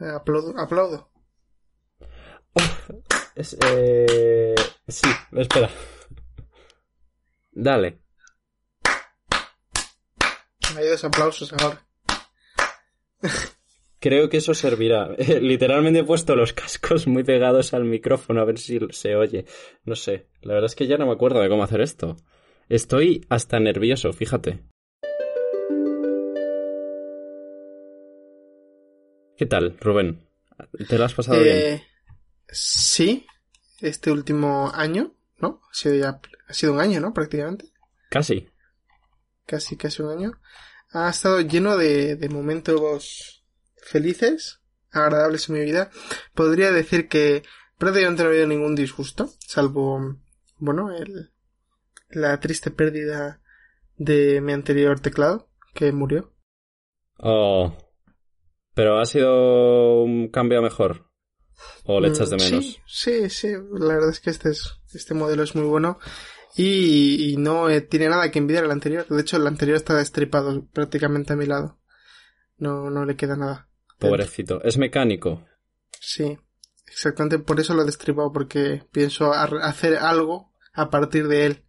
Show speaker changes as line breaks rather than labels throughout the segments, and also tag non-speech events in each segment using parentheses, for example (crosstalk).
Eh, aplaudo. aplaudo. (laughs)
Es, eh... Sí, espera. Dale.
Hay dos aplausos ahora. (laughs)
Creo que eso servirá. (laughs) Literalmente he puesto los cascos muy pegados al micrófono a ver si se oye. No sé. La verdad es que ya no me acuerdo de cómo hacer esto. Estoy hasta nervioso, fíjate. ¿Qué tal, Rubén? ¿Te lo has pasado bien?
Eh, sí, este último año, ¿no? Ha sido, ya, ha sido un año, ¿no? Prácticamente.
Casi.
Casi, casi un año. Ha estado lleno de, de momentos felices, agradables en mi vida. Podría decir que prácticamente no ha habido ningún disgusto, salvo, bueno, el, la triste pérdida de mi anterior teclado, que murió.
Oh. Pero ha sido un cambio mejor. ¿O le echas de
Mm,
menos?
Sí, sí, sí. La verdad es que este, es, este modelo es muy bueno. Y, y no eh, tiene nada que envidiar al anterior. De hecho, el anterior está destripado prácticamente a mi lado. No, no le queda nada.
Pobrecito. Es mecánico.
Sí, exactamente por eso lo he destripado, porque pienso hacer algo a partir de él.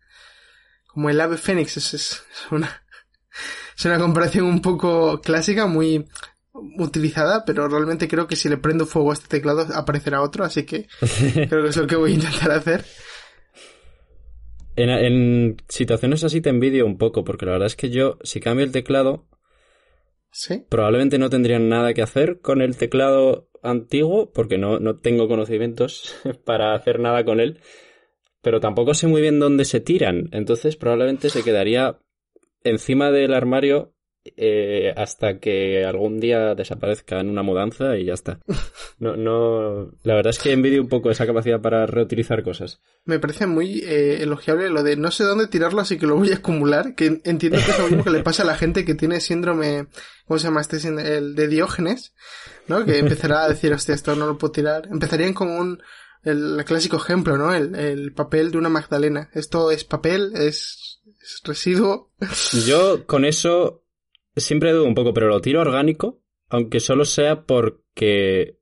Como el ave fénix, es, es una, (laughs) es una comparación un poco clásica, muy utilizada, pero realmente creo que si le prendo fuego a este teclado aparecerá otro, así que (laughs) creo que es lo que voy a intentar hacer.
En, en situaciones así te envidio un poco, porque la verdad es que yo, si cambio el teclado,
Sí,
probablemente no tendría nada que hacer con el teclado antiguo, porque no, no tengo conocimientos (laughs) para hacer nada con él, pero tampoco sé muy bien dónde se tiran, entonces probablemente se quedaría encima del armario eh, hasta que algún día desaparezca en una mudanza y ya está. No, no, la verdad es que envidio un poco esa capacidad para reutilizar cosas.
me parece muy eh, elogiable lo de no sé dónde tirarlo, así que lo voy a acumular, que entiendo que es lo mismo que le pasa a la gente que tiene síndrome, ¿cómo se llama este? síndrome? El de Diógenes, ¿no? Que empezará a decir, hostia, esto no lo puedo tirar. Empezarían con un, el, clásico ejemplo, ¿no? El, el papel de una magdalena. Esto es papel, es, es residuo.
Yo con eso siempre dudo un poco, pero lo tiro orgánico, aunque solo sea porque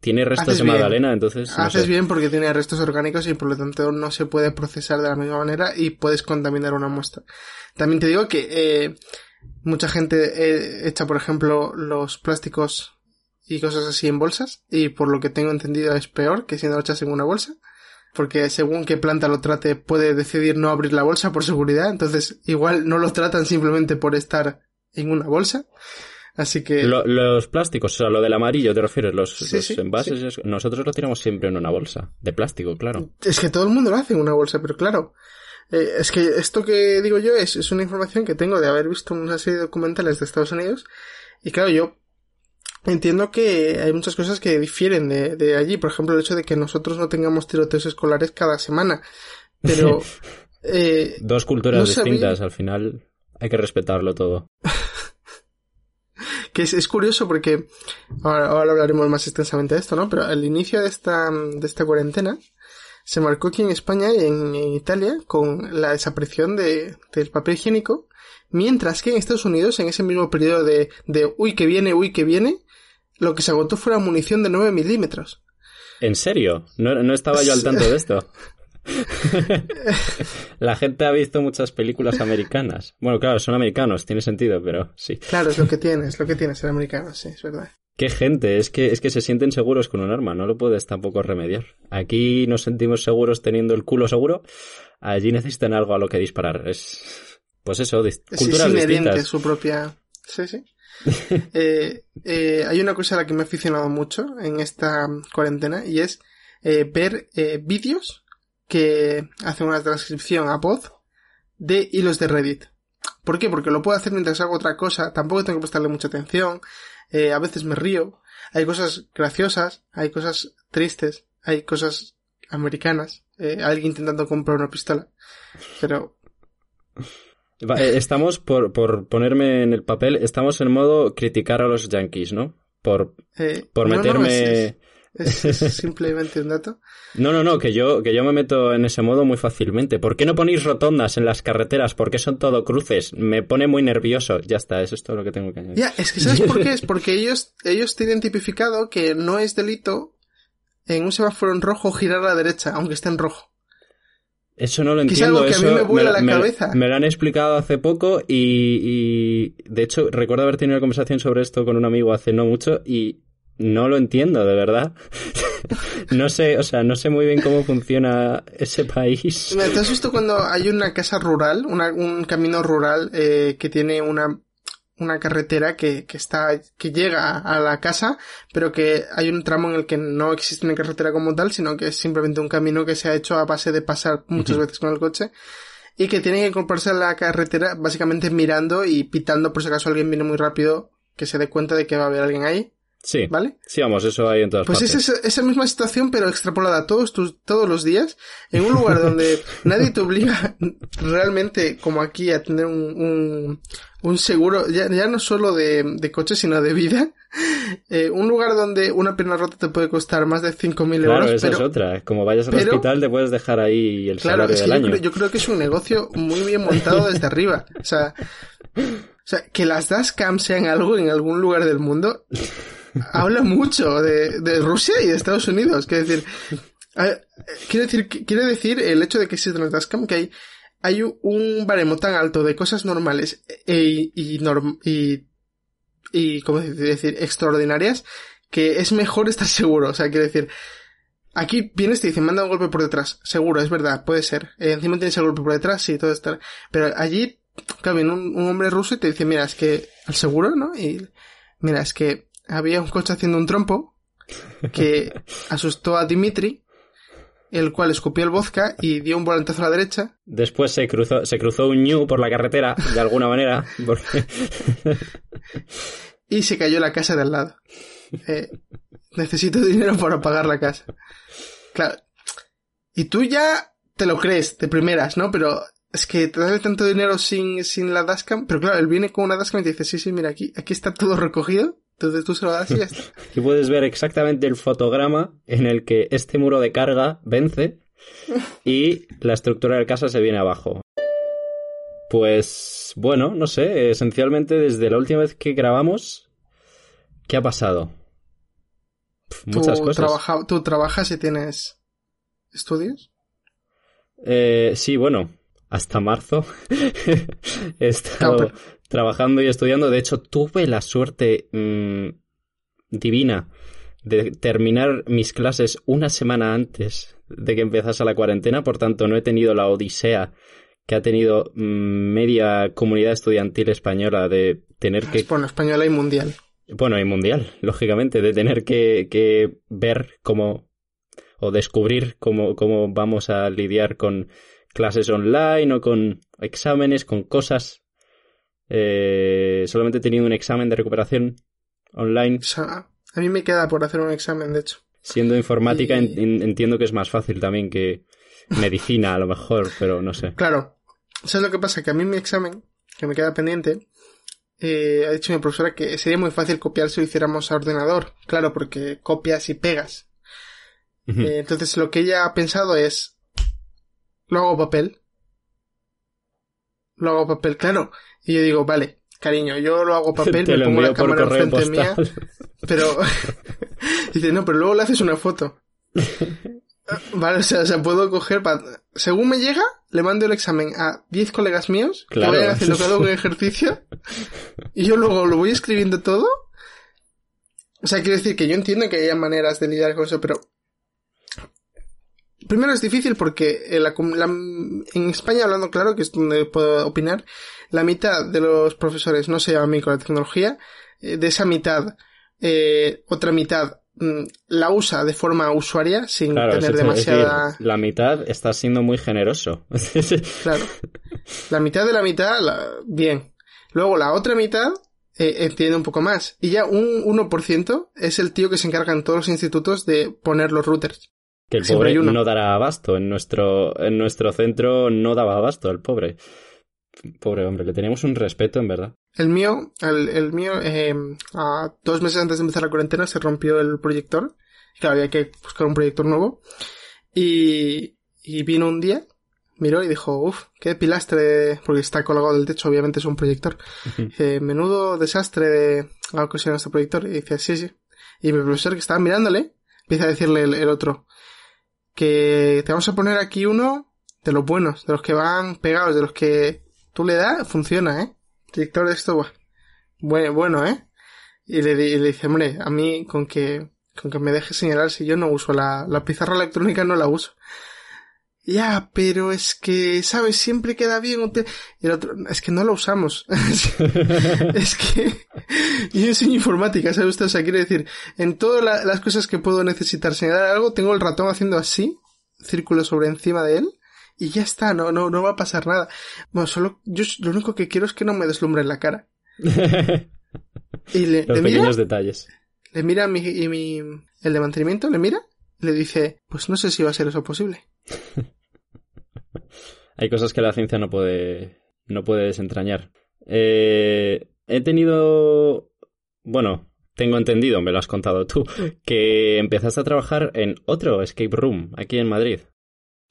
tiene restos
Haces
de
bien.
magdalena, entonces no
Haces
sé.
bien porque tiene restos orgánicos y por lo tanto no se puede procesar de la misma manera y puedes contaminar una muestra. También te digo que eh, mucha gente eh, echa, por ejemplo, los plásticos y cosas así en bolsas y por lo que tengo entendido es peor que si no lo echas en una bolsa. Porque según qué planta lo trate puede decidir no abrir la bolsa por seguridad, entonces igual no lo tratan simplemente por estar en una bolsa. Así que...
Lo- los plásticos, o sea, lo del amarillo, ¿te refieres? Los,
Sí,
los
sí,
envases. Nosotros lo tiramos siempre en una bolsa. De plástico, claro.
Es que todo el mundo lo hace en una bolsa, pero claro. eh, es que esto que digo yo es, es una información que tengo de haber visto una serie de documentales de Estados Unidos. Y claro, yo entiendo que hay muchas cosas que difieren de, de allí. Por ejemplo, el hecho de que nosotros no tengamos tiroteos escolares cada semana. Pero... (laughs) eh,
Dos culturas
No sabía-
distintas, al final hay que respetarlo todo.
Que es, es curioso porque ahora, ahora hablaremos más extensamente de esto, ¿no? Pero al inicio de esta, de esta cuarentena se marcó aquí en España y en, en Italia con la desaparición de, del papel higiénico, mientras que en Estados Unidos, en ese mismo periodo de, de uy que viene, uy que viene, lo que se agotó fue la munición de 9 milímetros.
¿En serio? No, no estaba yo al tanto de esto. (laughs) La gente ha visto muchas películas americanas. Bueno, claro, son americanos, tiene sentido, pero sí.
Claro, es lo que tiene, es lo que tiene ser americano, sí, es verdad.
Qué gente, es que, es que se sienten seguros con un arma, no lo puedes tampoco remediar. Aquí nos sentimos seguros teniendo el culo seguro, allí necesitan algo a lo que disparar. Es, pues eso, dis- culturas
es inherente
distintas.
su propia... Sí, sí. (laughs) Eh, eh, hay una cosa a la que me he aficionado mucho en esta cuarentena y es eh, ver vídeos que hacen una transcripción a voz de hilos de Reddit. ¿Por qué? Porque lo puedo hacer mientras hago otra cosa, tampoco tengo que prestarle mucha atención, eh, a veces me río, hay cosas graciosas, hay cosas tristes, hay cosas americanas, eh, alguien intentando comprar una pistola, pero
eh, Estamos, por, por ponerme en el papel, estamos en modo criticar a los yankees, ¿no? Por,
eh,
por
no, no,
meterme...
es- es- Es, es (laughs) simplemente un dato.
No, no, no, que yo, que yo me meto en ese modo muy fácilmente. ¿Por qué no ponéis rotondas en las carreteras? ¿Por qué son todo cruces? Me pone muy nervioso. Ya está, eso es todo lo que tengo que añadir.
Ya, es que ¿sabes por qué? (laughs) Es porque ellos, ellos tienen tipificado que no es delito en un semáforo en rojo girar a la derecha, aunque esté en rojo.
Eso no lo entiendo.
algo que a mí me vuela
lo-
la
me
cabeza.
Me lo han explicado hace poco y, y, de hecho recuerdo haber tenido una conversación sobre esto con un amigo hace no mucho y no lo entiendo, de verdad. (laughs) no sé, o sea, no sé muy bien cómo funciona ese país.
¿Te has visto cuando hay una casa rural, una- un camino rural eh, que tiene una, una carretera que, que está, que llega a la casa, pero que hay un tramo en el que no existe una carretera como tal, sino que es simplemente un camino que se ha hecho a base de pasar muchas veces con el coche y que tiene que incorporarse a la carretera básicamente mirando y pitando por si acaso alguien viene muy rápido que se dé cuenta de que va a haber alguien ahí,
Sí,
¿vale?
sí, vamos, eso hay en todas
Pues es
partes.
esa, esa misma situación, pero extrapolada todos tus, todos los días, en un lugar donde (laughs) nadie te obliga realmente, como aquí, a tener un, un, un seguro, ya, ya no solo de, de coche, sino de vida. (laughs) Eh, un lugar donde una pierna rota te puede costar más de 5.000
Claro,
euros,
esa
pero,
es otra. Como vayas al
pero-
hospital te puedes dejar ahí el
claro,
salario
es que
del
yo
año.
creo, yo creo que es un negocio muy bien montado desde arriba. O sea, o sea, que las dashcam sean algo en algún lugar del mundo, habla mucho de, de Rusia y de Estados Unidos. Quiero decir, quiere decir, quiere decir el hecho de que existen las dashcam que hay, hay un baremo tan alto de cosas normales e, y, norm- y, y, ¿cómo decir? Extraordinarias, que es mejor estar seguro. O sea, quiero decir, Aquí vienes y te dicen, manda un golpe por detrás. Seguro, es verdad, puede ser. Eh, encima tienes el golpe por detrás, sí, todo está. Pero allí, claro, un, un hombre ruso y te dice, mira, es que al seguro, ¿no? Y mira, es que había un coche haciendo un trompo que (laughs) asustó a Dimitri, el cual escupió el vodka y dio un volantazo a la derecha.
Después se cruzó, se cruzó un ñu por la carretera, de alguna manera. Porque... (laughs)
y se cayó la casa de al lado. Eh, necesito dinero para pagar la casa. Claro. Y tú ya te lo crees de primeras, ¿no? Pero es que te da tanto dinero sin, sin la dashcam. Pero claro, él viene con una dashcam y te dice, sí, sí, mira, aquí, aquí está todo recogido. Entonces tú se lo das y ya está. (laughs)
Aquí puedes ver exactamente el fotograma en el que este muro de carga vence y la estructura de casa se viene abajo. Pues bueno, no sé, esencialmente desde la última vez que grabamos, ¿qué ha pasado? Muchas
tú,
cosas.
trabaja- tú trabajas y tienes estudios.
Eh, sí, bueno, hasta marzo (laughs) he estado
No, pero-
trabajando y estudiando. De hecho, tuve la suerte mm, divina de terminar mis clases una semana antes de que empezase la cuarentena. Por tanto, no he tenido la odisea que ha tenido mm, media comunidad estudiantil española de tener que
Bueno, española y mundial.
bueno, y mundial, lógicamente, de tener que, que ver cómo o descubrir cómo, cómo vamos a lidiar con clases online o con exámenes, con cosas. Eh, solamente he tenido un examen de recuperación online.
O sea, a mí me queda por hacer un examen, de hecho.
Siendo informática,
Y-
en- en- entiendo que es más fácil también que medicina, a lo mejor, pero no sé.
Claro. ¿Sabes lo que pasa? Que a mí mi examen, que me queda pendiente, eh, ha dicho mi profesora que sería muy fácil copiar si lo hiciéramos a ordenador. Claro, porque copias y pegas. Eh, entonces lo que ella ha pensado es, lo hago papel. Lo hago papel, claro. Y yo digo, vale, cariño, yo lo hago (laughs) papel,
Te
me pongo la cámara enfrente mía,
postal. (laughs)
pero... (laughs) dice, no, pero luego le haces una foto. Vale, o sea, o sea, puedo coger, pa- según me llega, le mando el examen a 10 colegas míos
Claro.
que vayan haciendo cada un ejercicio y yo luego lo voy escribiendo todo. O sea, quiero decir que yo entiendo que haya maneras de lidiar con eso, pero primero es difícil porque en, la la- en España, hablando claro, que es donde puedo opinar, la mitad de los profesores no se bien con la tecnología, eh, de esa mitad, eh, otra mitad mm, la usa de forma usuaria sin
Claro,
tener
es decir,
demasiada...
la mitad está siendo muy generoso. (laughs)
Claro. La mitad de la mitad, la- bien. Luego la otra mitad eh, entiende un poco más. Y ya un 1% es el tío que se encarga en todos los institutos de poner los routers.
Que el
Siempre
pobre no dará abasto. En nuestro, en nuestro centro no daba abasto el pobre. Pobre hombre, le teníamos un respeto, en verdad.
El mío, el, el mío, eh, a dos meses antes de empezar la cuarentena se rompió el proyector claro, había que buscar un proyector nuevo. Y, y vino un día, miró y dijo, uff, qué pilastre, porque está colgado del techo, obviamente es un proyector. Dice, menudo desastre de algo que este proyector. Y dice, sí, sí. Y mi profesor que estaba mirándole, empieza a decirle el, el otro, que te vamos a poner aquí uno de los buenos, de los que van pegados, de los que tú le das, funciona, ¿eh? Director de esto, bueno, bueno, ¿eh? Y le, y le dice, hombre, a mí con que, con que me deje señalar si yo no uso la, la pizarra electrónica, no la uso. Ya, pero es que, ¿sabes? Siempre queda bien. Y el otro, es que no lo usamos. (laughs) es que yo enseño informática, ¿sabe usted? O sea, quiere decir, en todas la, las cosas que puedo necesitar señalar algo, tengo el ratón haciendo así, círculo sobre encima de él, y ya está, no, no, no va a pasar nada. Bueno, solo, yo lo único que quiero es que no me deslumbre en la cara. (laughs)
y le, Los le pequeños mira, detalles.
Le mira mi, y mi, el de mantenimiento, le mira, le dice, pues no sé si va a ser eso posible. (laughs)
Hay cosas que la ciencia no puede, no puede desentrañar. Eh, he tenido, bueno, tengo entendido, me lo has contado tú, (laughs) que empezaste a trabajar en otro escape room aquí en Madrid.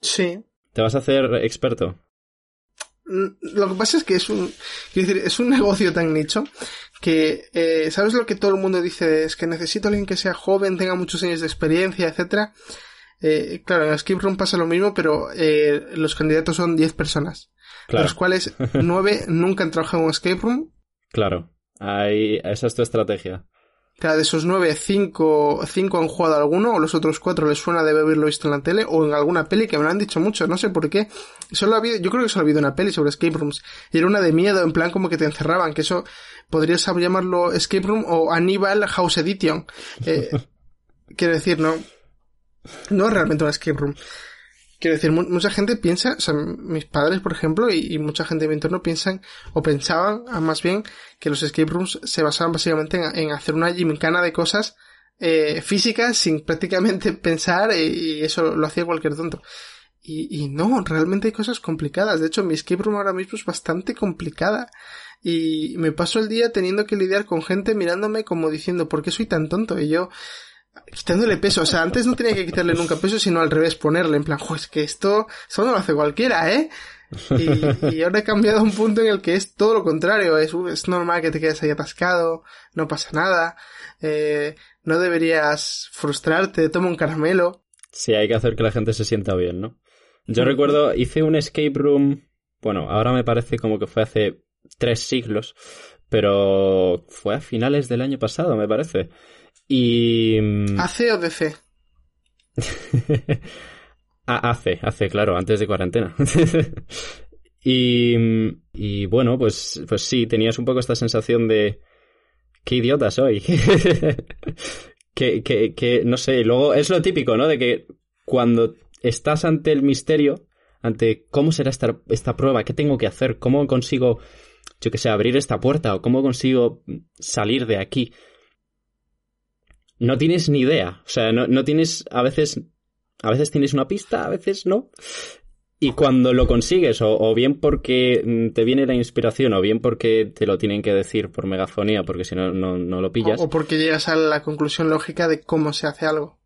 Sí.
¿Te vas a hacer experto?
Mm, lo que pasa es que es un, decir, es un (laughs) negocio tan nicho que, eh, ¿sabes lo que todo el mundo dice? Es que necesito a alguien que sea joven, tenga muchos años de experiencia, etcétera. Eh, claro, en Escape Room pasa lo mismo, pero eh, los candidatos son 10 personas. Claro. De los cuales (laughs) 9 nunca han trabajado en un Escape Room.
Claro, Ahí, esa es tu estrategia.
Claro, de esos 9, 5, cinco han jugado alguno, o los otros 4 les suena de haberlo visto en la tele, o en alguna peli que me lo han dicho mucho, no sé por qué. Solo ha habido, yo creo que solo ha habido una peli sobre Escape Rooms, y era una de miedo, en plan como que te encerraban, que eso podrías llamarlo Escape Room o Aníbal House Edition. Eh, (laughs) quiero decir, no, no realmente un escape room. Quiero decir, mucha gente piensa, o sea, mis padres, por ejemplo, y, mucha gente de mi entorno piensan, o pensaban, más bien, que los escape rooms se basaban básicamente en, hacer una gimcana de cosas eh, físicas sin prácticamente (laughs) pensar, y, eso lo hacía cualquier tonto. Y, y, no, realmente hay cosas complicadas. De hecho, mi escape room ahora mismo es bastante complicada. Y me paso el día teniendo que lidiar con gente mirándome como diciendo, ¿por qué soy tan tonto? Y yo, quitándole peso. O sea, antes no tenía que quitarle nunca peso, sino al revés, ponerle en plan, jo, es que esto, eso no lo hace cualquiera, ¿eh? Y, y, ahora he cambiado a un punto en el que es todo lo contrario. Es, es normal que te quedes ahí atascado, no pasa nada, eh, no deberías frustrarte, toma un caramelo.
Sí, hay que hacer que la gente se sienta bien, ¿no? Yo recuerdo, hice un escape room, bueno, ahora me parece como que fue hace tres siglos, pero fue a finales del año pasado, me parece. Y...
Mm, ¿AC o DC?
hace, (laughs) hace, claro, antes de cuarentena. (laughs) y, y bueno, pues, pues sí, tenías un poco esta sensación de... ¡Qué idiota soy! (laughs) que, que, que, no sé, luego es lo típico, ¿no? De que cuando estás ante el misterio, ante cómo será esta, esta prueba, qué tengo que hacer, cómo consigo, yo que sé, abrir esta puerta o cómo consigo salir de aquí, no tienes ni idea. O sea, no, no tienes, a veces, a veces tienes una pista, a veces no. Y cuando lo consigues, o, bien porque mm, te viene la inspiración, o bien porque te lo tienen que decir por megafonía, porque si no, no, no lo pillas.
O, porque llegas a la conclusión lógica de cómo se hace algo.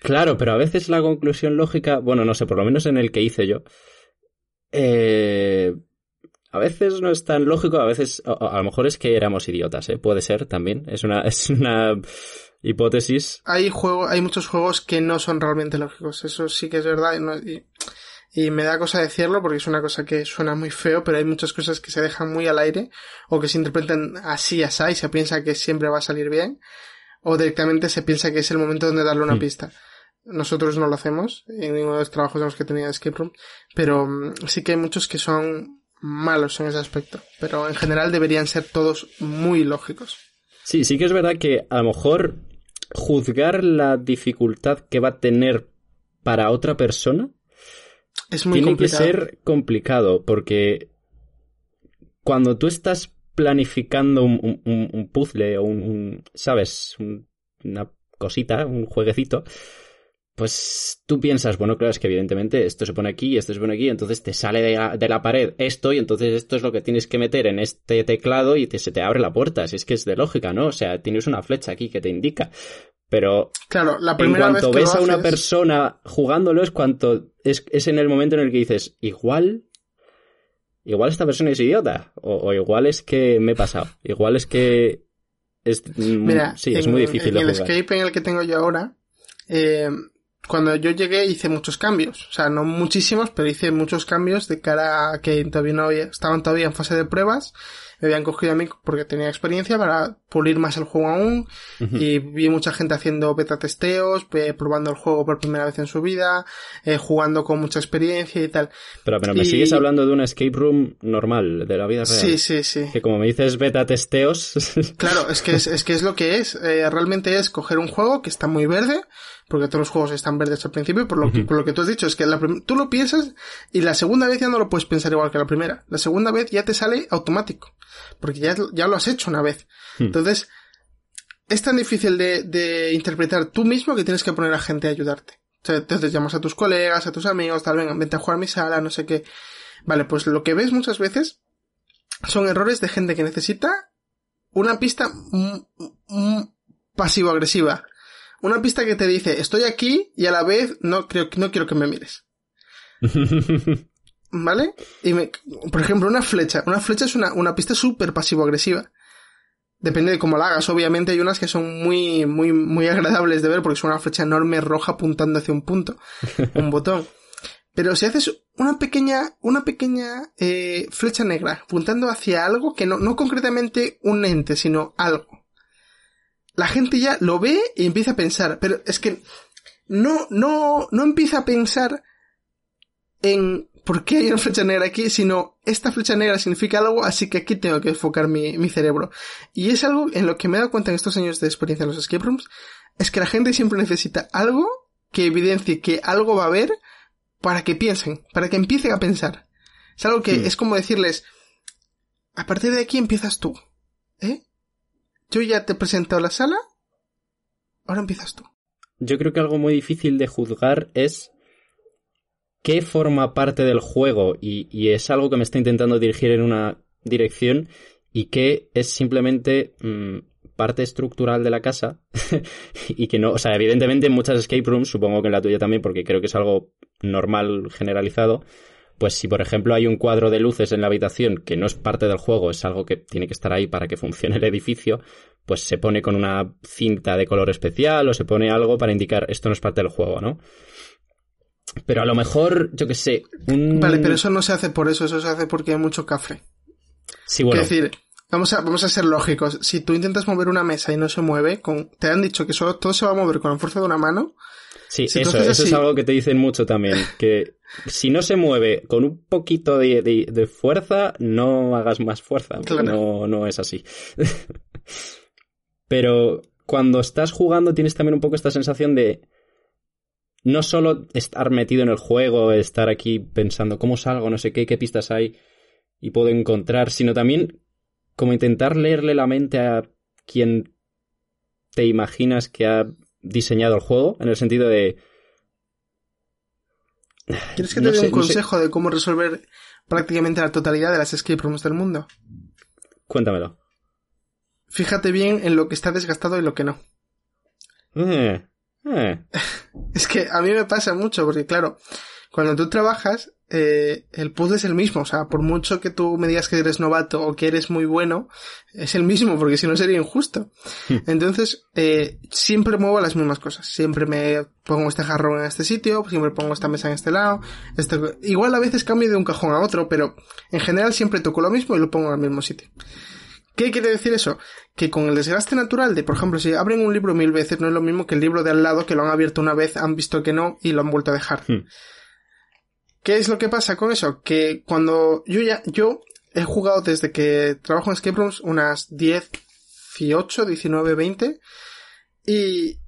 Claro, pero a veces la conclusión lógica, bueno, no sé, por lo menos en el que hice yo, eh, a veces no es tan lógico, a veces, a, a, lo mejor es que éramos idiotas, ¿eh? Puede ser también. Es una, (laughs) es una hipótesis.
Hay juego, hay muchos juegos que no son realmente lógicos, eso sí que es verdad y, no, y, y, me da cosa decirlo porque es una cosa que suena muy feo, pero hay muchas cosas que se dejan muy al aire o que se interpretan así, así y se piensa que siempre va a salir bien o directamente se piensa que es el momento donde darle una mm. pista. Nosotros no lo hacemos en ninguno de los trabajos en los que tenía Escape Room, pero um, sí que hay muchos que son malos en ese aspecto, pero en general deberían ser todos muy lógicos.
Sí, sí que es verdad que a lo mejor juzgar la dificultad que va a tener para otra persona
es muy
tiene que ser complicado porque cuando tú estás planificando un, un, un puzzle o un, ¿sabes? una cosita, un jueguecito, pues tú piensas, bueno, claro, es que evidentemente esto se pone aquí, esto se pone aquí, entonces te sale de la, de la pared esto y entonces esto es lo que tienes que meter en este teclado y te, se te abre la puerta. Si es que es de lógica, ¿no? O sea, tienes una flecha aquí que te indica. Pero
claro, la
en
primera
cuanto
vez que
ves
lo
a una
haces-
persona jugándolo es cuanto es, es en el momento en el que dices, igual, igual esta persona es idiota, o, o igual es que me he pasado, igual es que es, mm,
Mira,
sí, es
en-
muy difícil
en
de
el
jugar.
escape en el que tengo yo ahora, eh, cuando yo llegué hice muchos cambios. O sea, no muchísimos, pero hice muchos cambios de cara a que todavía no había, estaban todavía en fase de pruebas. Me habían cogido a mí porque tenía experiencia para pulir más el juego aún. Y vi mucha gente haciendo beta testeos, eh, probando el juego por primera vez en su vida, eh, jugando con mucha experiencia y tal.
Pero, pero me
y-
sigues hablando de una escape room normal, de la vida real.
Sí, sí, sí.
Que como me dices beta testeos, (laughs)
Claro, es que es, es que es lo que es. Eh, realmente es coger un juego que está muy verde, porque todos los juegos están verdes al principio, por lo que, por lo que tú has dicho, es que la tú lo piensas y la segunda vez ya no lo puedes pensar igual que la primera. La segunda vez ya te sale automático, porque ya, ya lo has hecho una vez.
Hmm.
Entonces, es tan difícil de, de interpretar tú mismo que tienes que poner a gente a ayudarte. Entonces llamas a tus colegas, a tus amigos, tal, venga, vente a jugar a mi sala, no sé qué. Vale, pues lo que ves muchas veces son errores de gente que necesita una pista pasivo-agresiva. Una pista que te dice, estoy aquí y a la vez no, creo, no quiero que me mires. (laughs) ¿Vale? Y me- por ejemplo, una flecha. Una flecha es una, una pista súper pasivo-agresiva. Depende de cómo la hagas. Obviamente hay unas que son muy, muy, muy agradables de ver porque son una flecha enorme roja apuntando hacia un punto. (laughs) un botón. Pero si haces una pequeña, una pequeña eh, flecha negra apuntando hacia algo que no, no concretamente un ente, sino algo. La gente ya lo ve y empieza a pensar, pero es que no, no, no empieza a pensar en por qué hay una flecha negra aquí, sino esta flecha negra significa algo, así que aquí tengo que enfocar mi, mi cerebro. Y es algo en lo que me he dado cuenta en estos años de experiencia en los escape rooms, es que la gente siempre necesita algo que evidencie que algo va a haber para que piensen, para que empiecen a pensar. Es algo que
Hmm.
es como decirles, a partir de aquí empiezas tú, ¿eh? Yo ya te he presentado la sala, ahora empiezas tú.
Yo creo que algo muy difícil de juzgar es qué forma parte del juego y, y es algo que me está intentando dirigir en una dirección y qué es simplemente mm, parte estructural de la casa (laughs) y que no, o sea, evidentemente en muchas escape rooms, supongo que en la tuya también porque creo que es algo normal, generalizado, pues si por ejemplo hay un cuadro de luces en la habitación que no es parte del juego, es algo que tiene que estar ahí para que funcione el edificio, pues se pone con una cinta de color especial o se pone algo para indicar esto no es parte del juego, ¿no? Pero a lo mejor, yo qué sé, un...
Vale, pero eso no se hace por eso, eso se hace porque hay mucho café.
Sí, bueno,
Quiero decir, vamos a, vamos a ser lógicos. Si tú intentas mover una mesa y no se mueve, con, te han dicho que solo todo se va a mover con la fuerza de una mano,
sí,
si
eso, eso es algo que te dicen mucho también, (laughs) que si no se mueve con un poquito de, de- de fuerza, no hagas más fuerza.
Claro.
No, no es así. (laughs) Pero cuando estás jugando tienes también un poco esta sensación de no solo estar metido en el juego, estar aquí pensando cómo salgo, no sé qué, qué pistas hay y puedo encontrar, sino también como intentar leerle la mente a quien te imaginas que ha diseñado el juego, en el sentido de...
¿quieres que te
No
dé
sé-
un
no sé-
consejo de cómo resolver prácticamente la totalidad de las escape rooms del mundo?
Cuéntamelo.
Fíjate bien en lo que está desgastado y lo que no.
Eh, eh. (laughs)
Es que a mí me pasa mucho, porque claro, cuando tú trabajas, eh, el puzzle es el mismo. O sea, por mucho que tú me digas que eres novato o que eres muy bueno, es el mismo, porque si no sería injusto. Entonces, eh, siempre muevo las mismas cosas. Siempre me pongo este jarrón en este sitio, siempre pongo esta mesa en este lado. este- Igual a veces cambio de un cajón a otro, pero en general siempre toco lo mismo y lo pongo en el mismo sitio. ¿Qué quiere decir eso? Que con el desgaste natural de, por ejemplo, si abren un libro mil veces, no es lo mismo que el libro de al lado que lo han abierto una vez, han visto que no y lo han vuelto a dejar.
Hmm.
¿Qué es lo que pasa con eso? Que cuando yo ya, yo he jugado desde que trabajo en escape rooms unas 10, 18, 19, 20 y,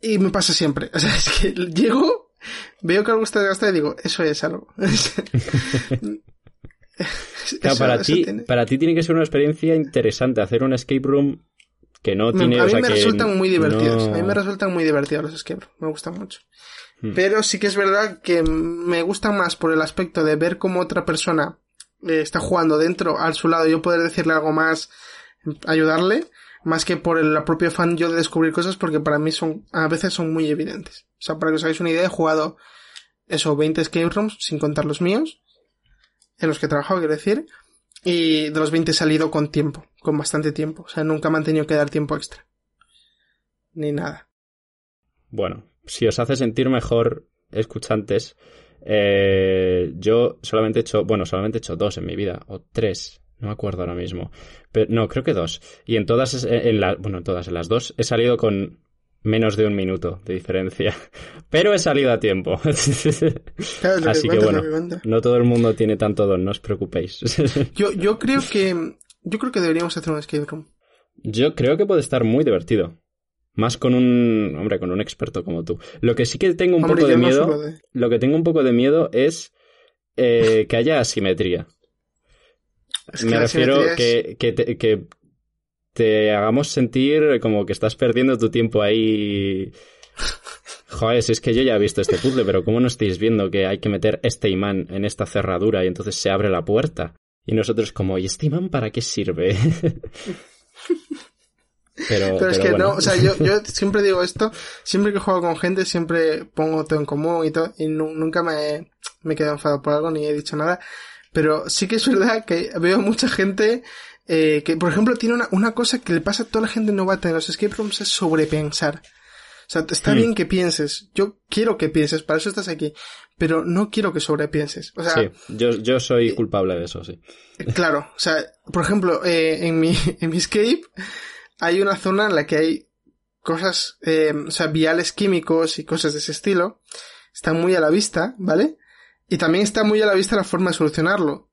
y me pasa siempre. (laughs) O sea, es que llego, veo que algo está desgastado y digo, eso es algo. (laughs)
Claro,
Eso-
para,
eso
ti,
tiene-
para ti tiene que ser una experiencia interesante hacer un escape room que no
Me-
tiene...
a
o
mí
sea,
me
que
resultan muy divertidos.
no-
A mí me resultan muy divertidos los escape rooms. Me gustan mucho.
Hmm.
Pero sí que es verdad que me gustan más por el aspecto de ver cómo otra persona eh, está jugando dentro, al su lado, y yo poder decirle algo más, ayudarle, Más que por el propio fan yo de descubrir cosas, porque para mí son, a veces son muy evidentes. O sea, para que os hagáis una idea, he jugado eso, 20 escape rooms, sin contar los míos, en los que he trabajado, quiero decir, y de los 20 he salido con tiempo, con bastante tiempo. O sea, nunca me han tenido que dar tiempo extra. Ni nada.
Bueno, si os hace sentir mejor, escuchantes, eh, yo solamente he hecho, bueno, solamente he hecho dos en mi vida, o tres, no me acuerdo ahora mismo. Pero, no, creo que dos. Y en todas, en la, bueno, en todas, en las dos, he salido con menos de un minuto de diferencia. (laughs) Pero he salido a tiempo. (laughs) Así que, bueno, no todo el mundo tiene tanto don, no os preocupéis. (laughs)
yo, yo creo que, yo creo que deberíamos hacer un escape room.
Yo creo que puede estar muy divertido. Más con un, hombre, con un experto como tú. Lo que sí que tengo un poco de miedo, lo que tengo un poco de miedo es eh, que haya asimetría. Me refiero que, que, te, hagamos sentir como que estás perdiendo tu tiempo ahí. Joder, es que yo ya he visto este puzzle, pero ¿cómo no estáis viendo que hay que meter este imán en esta cerradura y entonces se abre la puerta? Y nosotros como, ¿y este imán para qué sirve? (laughs)
Pero, es que no, o sea, yo, yo (laughs) siempre digo esto, siempre que juego con gente, siempre pongo todo en común y todo, y nunca me, me he quedado enfadado por algo ni he dicho nada. Pero sí que es verdad que veo mucha gente eh, que, por ejemplo, tiene una, una cosa que le pasa a toda la gente novata en los escape rooms es sobrepensar. O sea, está bien que pienses. Yo quiero que pienses, para eso estás aquí. Pero no quiero que sobrepienses. O sea,
sí, yo, yo soy culpable de eso, sí.
Claro, o sea, por ejemplo, eh, en mi, (laughs) en mi escape, hay una zona en la que hay cosas, eh, o sea, viales químicos y cosas de ese estilo. Están muy a la vista, ¿vale? Y también está muy a la vista la forma de solucionarlo.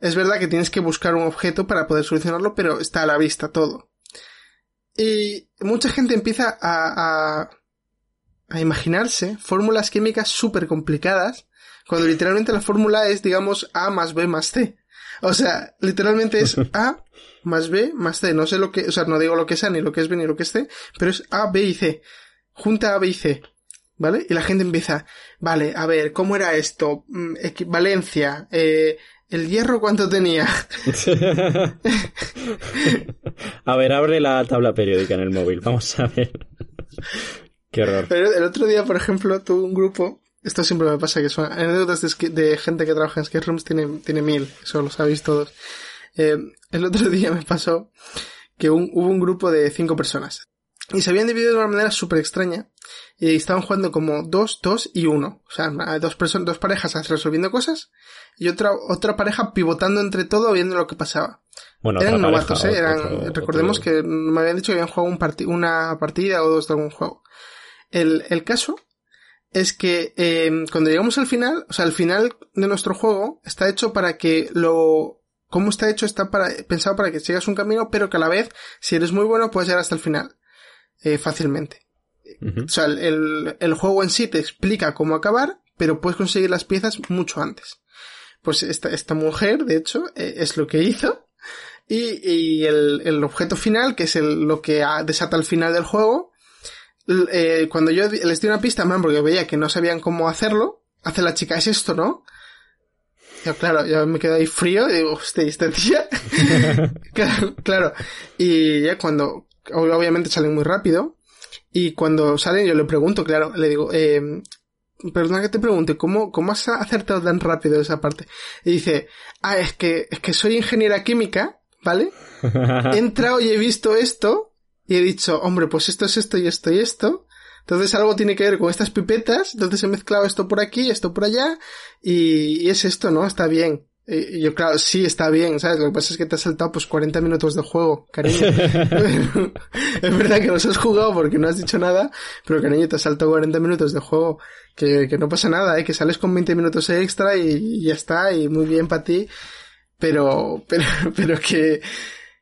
Es verdad que tienes que buscar un objeto para poder solucionarlo, pero está a la vista todo. Y mucha gente empieza a, a, a imaginarse fórmulas químicas súper complicadas, cuando literalmente la fórmula es, digamos, A más B más C. O sea, literalmente es (laughs) A más B más C. No sé lo que, o sea, no digo lo que sea, ni lo que es B, ni lo que es C, pero es A, B y C. Junta A, B y C. ¿Vale? Y la gente empieza, vale, a ver, ¿cómo era esto? Mm, equivalencia, eh, ¿el hierro cuánto tenía? (laughs)
a ver, abre la tabla periódica en el móvil, vamos a ver. Qué horror.
Pero el otro día, por ejemplo, tuve un grupo, esto siempre me pasa que son anécdotas de, de gente que trabaja en skate rooms, tiene, tiene mil, eso lo sabéis todos. Eh, el otro (laughs) día me pasó que hubo un grupo de cinco personas. Y se habían dividido de una manera súper extraña. Y estaban jugando como dos, dos y uno. O sea, dos personas, dos parejas resolviendo cosas. Y otra, otra pareja pivotando entre todo viendo lo que pasaba. Bueno, eran novatos, ¿eh? Eran, recordemos que me habían dicho que habían jugado un una partida o dos de algún juego. El, el caso es que eh, cuando llegamos al final, o sea, el final de nuestro juego está hecho para que lo cómo está hecho está para, pensado para que sigas un camino, pero que a la vez, si eres muy bueno, puedes llegar hasta el final. Eh, fácilmente. O sea, el, el, juego en sí te explica cómo acabar, pero puedes conseguir las piezas mucho antes. Pues esta, esta mujer, de hecho, eh, es lo que (laughs) hizo. Y, y el, el, objeto final, que es el, lo que desata el final del juego, eh, cuando yo les di una pista, man, porque veía que no sabían cómo hacerlo, hace la chica, es esto, ¿no? Yo, claro, yo me quedé ahí frío y digo, hostia, esta tía? (laughs) claro, Y ya cuando, obviamente salen muy rápido, y cuando salen yo le pregunto, claro, le digo, eh, perdona que te pregunte, ¿cómo, cómo has acertado tan rápido esa parte? Y dice, ah, es que, es que soy ingeniera química, ¿vale? He (laughs) entrado y he visto esto, y he dicho, hombre, pues esto es esto y esto y esto, entonces algo tiene que ver con estas pipetas, entonces he mezclado esto por aquí, esto por allá, y, es esto, ¿no? Está bien. Y yo, claro, sí, está bien, ¿sabes? Lo que pasa es que te has saltado pues 40 minutos de juego, cariño. (laughs) (laughs) es verdad que los has jugado porque no has dicho nada, pero cariño, te has saltado 40 minutos de juego, que, que no pasa nada, ¿eh? Que sales con 20 minutos extra y, ya está, y muy bien para ti, pero, pero, (laughs) pero que,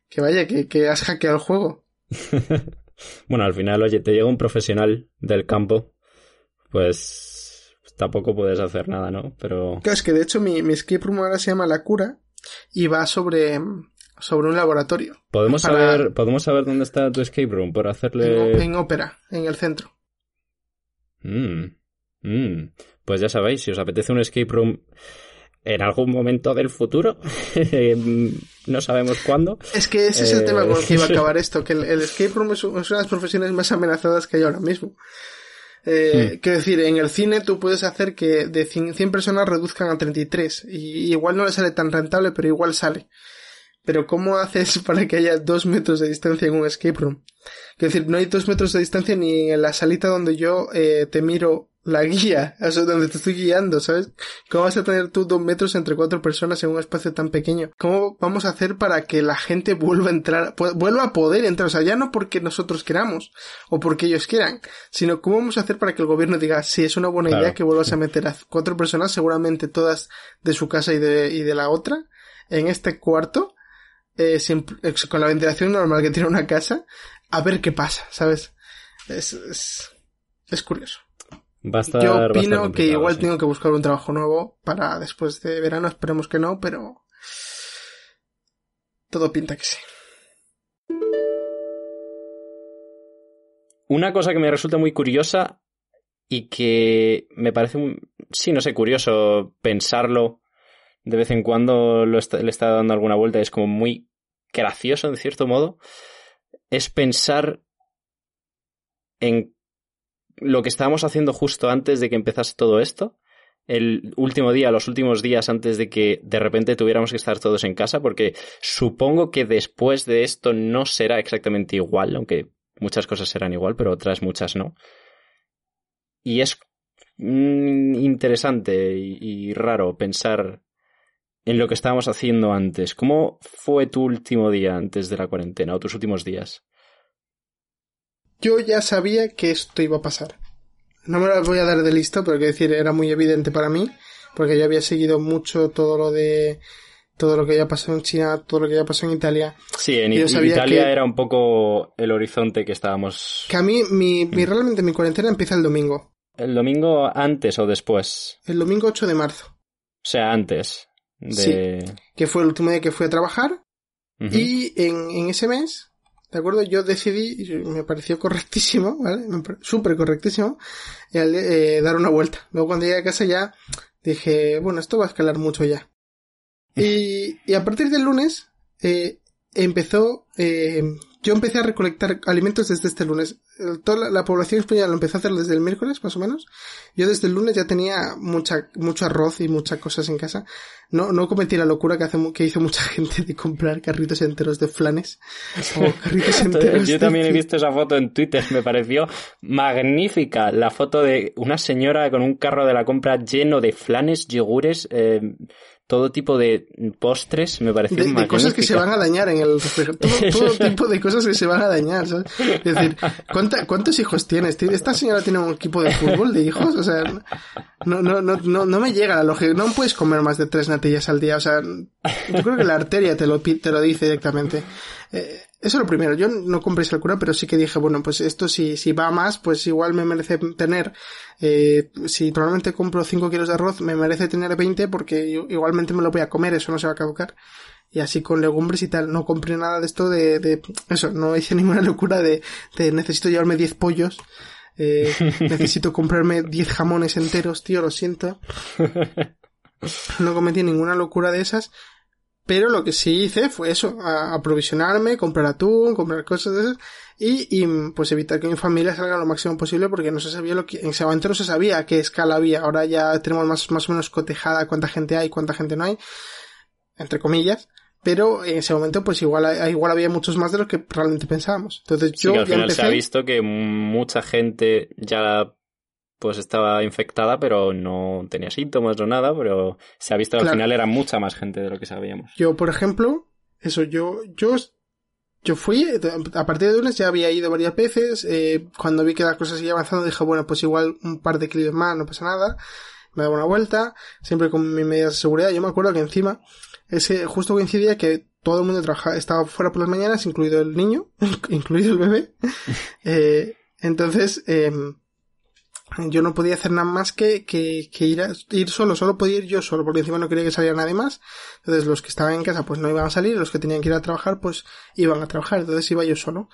que vaya, que, que has hackeado el juego.
Bueno, al final, oye, te llega un profesional del campo, pues tampoco puedes hacer nada, ¿no? Pero...
Claro, es que de hecho mi, mi escape room ahora se llama La Cura y va sobre, sobre un laboratorio.
¿Podemos, saber, ¿Podemos saber dónde está tu escape room por hacerle...?
En, ópera, en el centro.
Mm, mm. Pues ya sabéis, si os apetece un escape room en algún momento del futuro. (laughs) no sabemos cuándo.
Es que ese es el tema con el que iba a (laughs) acabar esto, que el, escape room es, una de las profesiones más amenazadas que hay ahora mismo. Eh. Quiero decir, en el cine tú puedes hacer que de 100 personas reduzcan a 33 y igual no le sale tan rentable, pero igual sale. Pero ¿cómo haces (laughs) para que haya dos metros de distancia en un escape room? Quiero decir, no hay dos metros de distancia ni en la salita donde yo eh, te miro la guía, eso es donde te estoy guiando, ¿sabes? ¿Cómo vas a tener tú dos metros entre cuatro personas en un espacio tan pequeño? ¿Cómo vamos a hacer para que la gente vuelva a entrar, vuelva a poder entrar? O sea, ya no porque nosotros queramos o porque ellos quieran, sino cómo vamos a hacer para que el gobierno diga, si es una buena idea que vuelvas a meter a cuatro personas, seguramente todas de su casa y de, y de la otra, en este cuarto, eh, con la ventilación normal que tiene una casa, a ver qué pasa, ¿sabes? Es, es, es curioso. Yo opino que igual tengo que buscar un trabajo nuevo para después de verano, esperemos que no, pero todo pinta que sí.
Una cosa que me resulta muy curiosa y que me parece, un, sí, no sé, curioso pensarlo de vez en cuando lo le está dando alguna vuelta, es como muy gracioso en cierto modo, es pensar en lo que estábamos haciendo justo antes de que empezase todo esto, el último día, los últimos días antes de que de repente tuviéramos que estar todos en casa, porque supongo que después de esto no será exactamente igual, aunque muchas cosas serán igual, pero otras muchas no. Y es mm, interesante y, raro pensar en lo que estábamos haciendo antes. ¿Cómo fue tu último día antes de la cuarentena o tus últimos días?
Yo ya sabía que esto iba a pasar. No me lo voy a dar de listo, pero quiero decir, era muy evidente para mí, porque yo había seguido mucho todo lo de todo lo que ya pasó en China, todo lo que ya pasó en Italia.
Sí, en Italia era un poco el horizonte que estábamos.
Que a mí, mi, mi, mm. realmente mi cuarentena empieza el domingo.
¿El domingo antes o después?
El domingo 8 de marzo.
O sea, antes. De...
Sí, que fue el último día que fui a trabajar. Y en, en ese mes ¿De acuerdo? Yo decidí, y me pareció correctísimo, ¿vale? Súper correctísimo, eh, dar una vuelta. Luego cuando llegué a casa ya dije, bueno, esto va a escalar mucho ya. (laughs) Y, y a partir del lunes eh, empezó, eh, yo empecé a recolectar alimentos desde este lunes. Toda la, población española lo empezó a hacer desde el miércoles, más o menos. Yo desde el lunes ya tenía mucha, mucho arroz y muchas cosas en casa. No, no cometí la locura que, hace, que hizo mucha (laughs) gente de comprar carritos enteros de flanes. O carritos (laughs)
enteros Yo también he visto esa foto en Twitter, me pareció magnífica. La foto de una señora con un carro de la compra lleno de flanes, yogures, eh, todo tipo de postres me parece
de, de cosas que se van a dañar en el (laughs) todo, tipo de cosas que se van a dañar ¿sabes? es decir ¿cuántos hijos tienes? esta señora tiene un equipo de fútbol de hijos o sea no no no no, no me llega la lógica no puedes comer más de tres natillas al día o sea yo creo que la arteria te lo te lo dice directamente eh, eso es lo primero. Yo no compré esa locura, pero sí que dije, bueno, pues esto si, si va más, pues igual me merece tener, eh, si probablemente compro 5 kilos de arroz, me merece tener 20 porque igualmente me lo voy a comer, eso no se va a caducar. Y así con legumbres y tal, no compré nada de esto de, de eso, no hice (laughs) ninguna locura de, de necesito llevarme 10 pollos. Eh, (laughs) necesito comprarme 10 jamones enteros, tío, lo siento. (laughs) No cometí ninguna locura de esas, pero lo que sí hice fue eso, aprovisionarme, comprar atún, comprar cosas de esas y, y pues evitar que mi familia salga lo máximo posible porque no se sabía lo que, en ese momento no se sabía qué escala había. Ahora ya tenemos más, más o menos cotejada cuánta gente hay, cuánta gente no hay, entre comillas. Pero en ese momento pues igual, igual había muchos más de los que realmente pensábamos. Entonces yo
al final se ha visto que mucha gente ya pues estaba infectada, pero no tenía síntomas o nada, pero se ha visto que al final era mucha más gente de lo que sabíamos.
Yo, por ejemplo, eso, yo, yo, yo fui, a partir de lunes ya había ido varias veces, eh, cuando vi que las cosas seguían avanzando dije, bueno, pues igual un par de kilos más, no pasa nada, me daba una vuelta, siempre con mis medidas de seguridad, yo me acuerdo que encima, ese, justo coincidía que todo el mundo trabajaba, estaba fuera por las mañanas, incluido el niño, (laughs) incluido el bebé, (laughs) eh, entonces, eh, yo no podía hacer nada más que, que, que ir, a, ir solo, solo podía ir yo solo, porque encima no quería que saliera nadie más. Entonces los que estaban en casa pues no iban a salir, los que tenían que ir a trabajar pues iban a trabajar, entonces iba yo solo.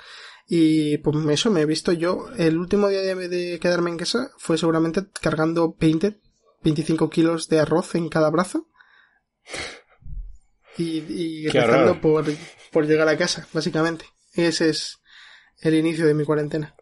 Y pues eso me he visto yo, el último día de, de quedarme en casa fue seguramente cargando 20, 25 kilos de arroz en cada brazo. Y, y rezando por, por llegar a casa, básicamente. Ese es el inicio de mi cuarentena.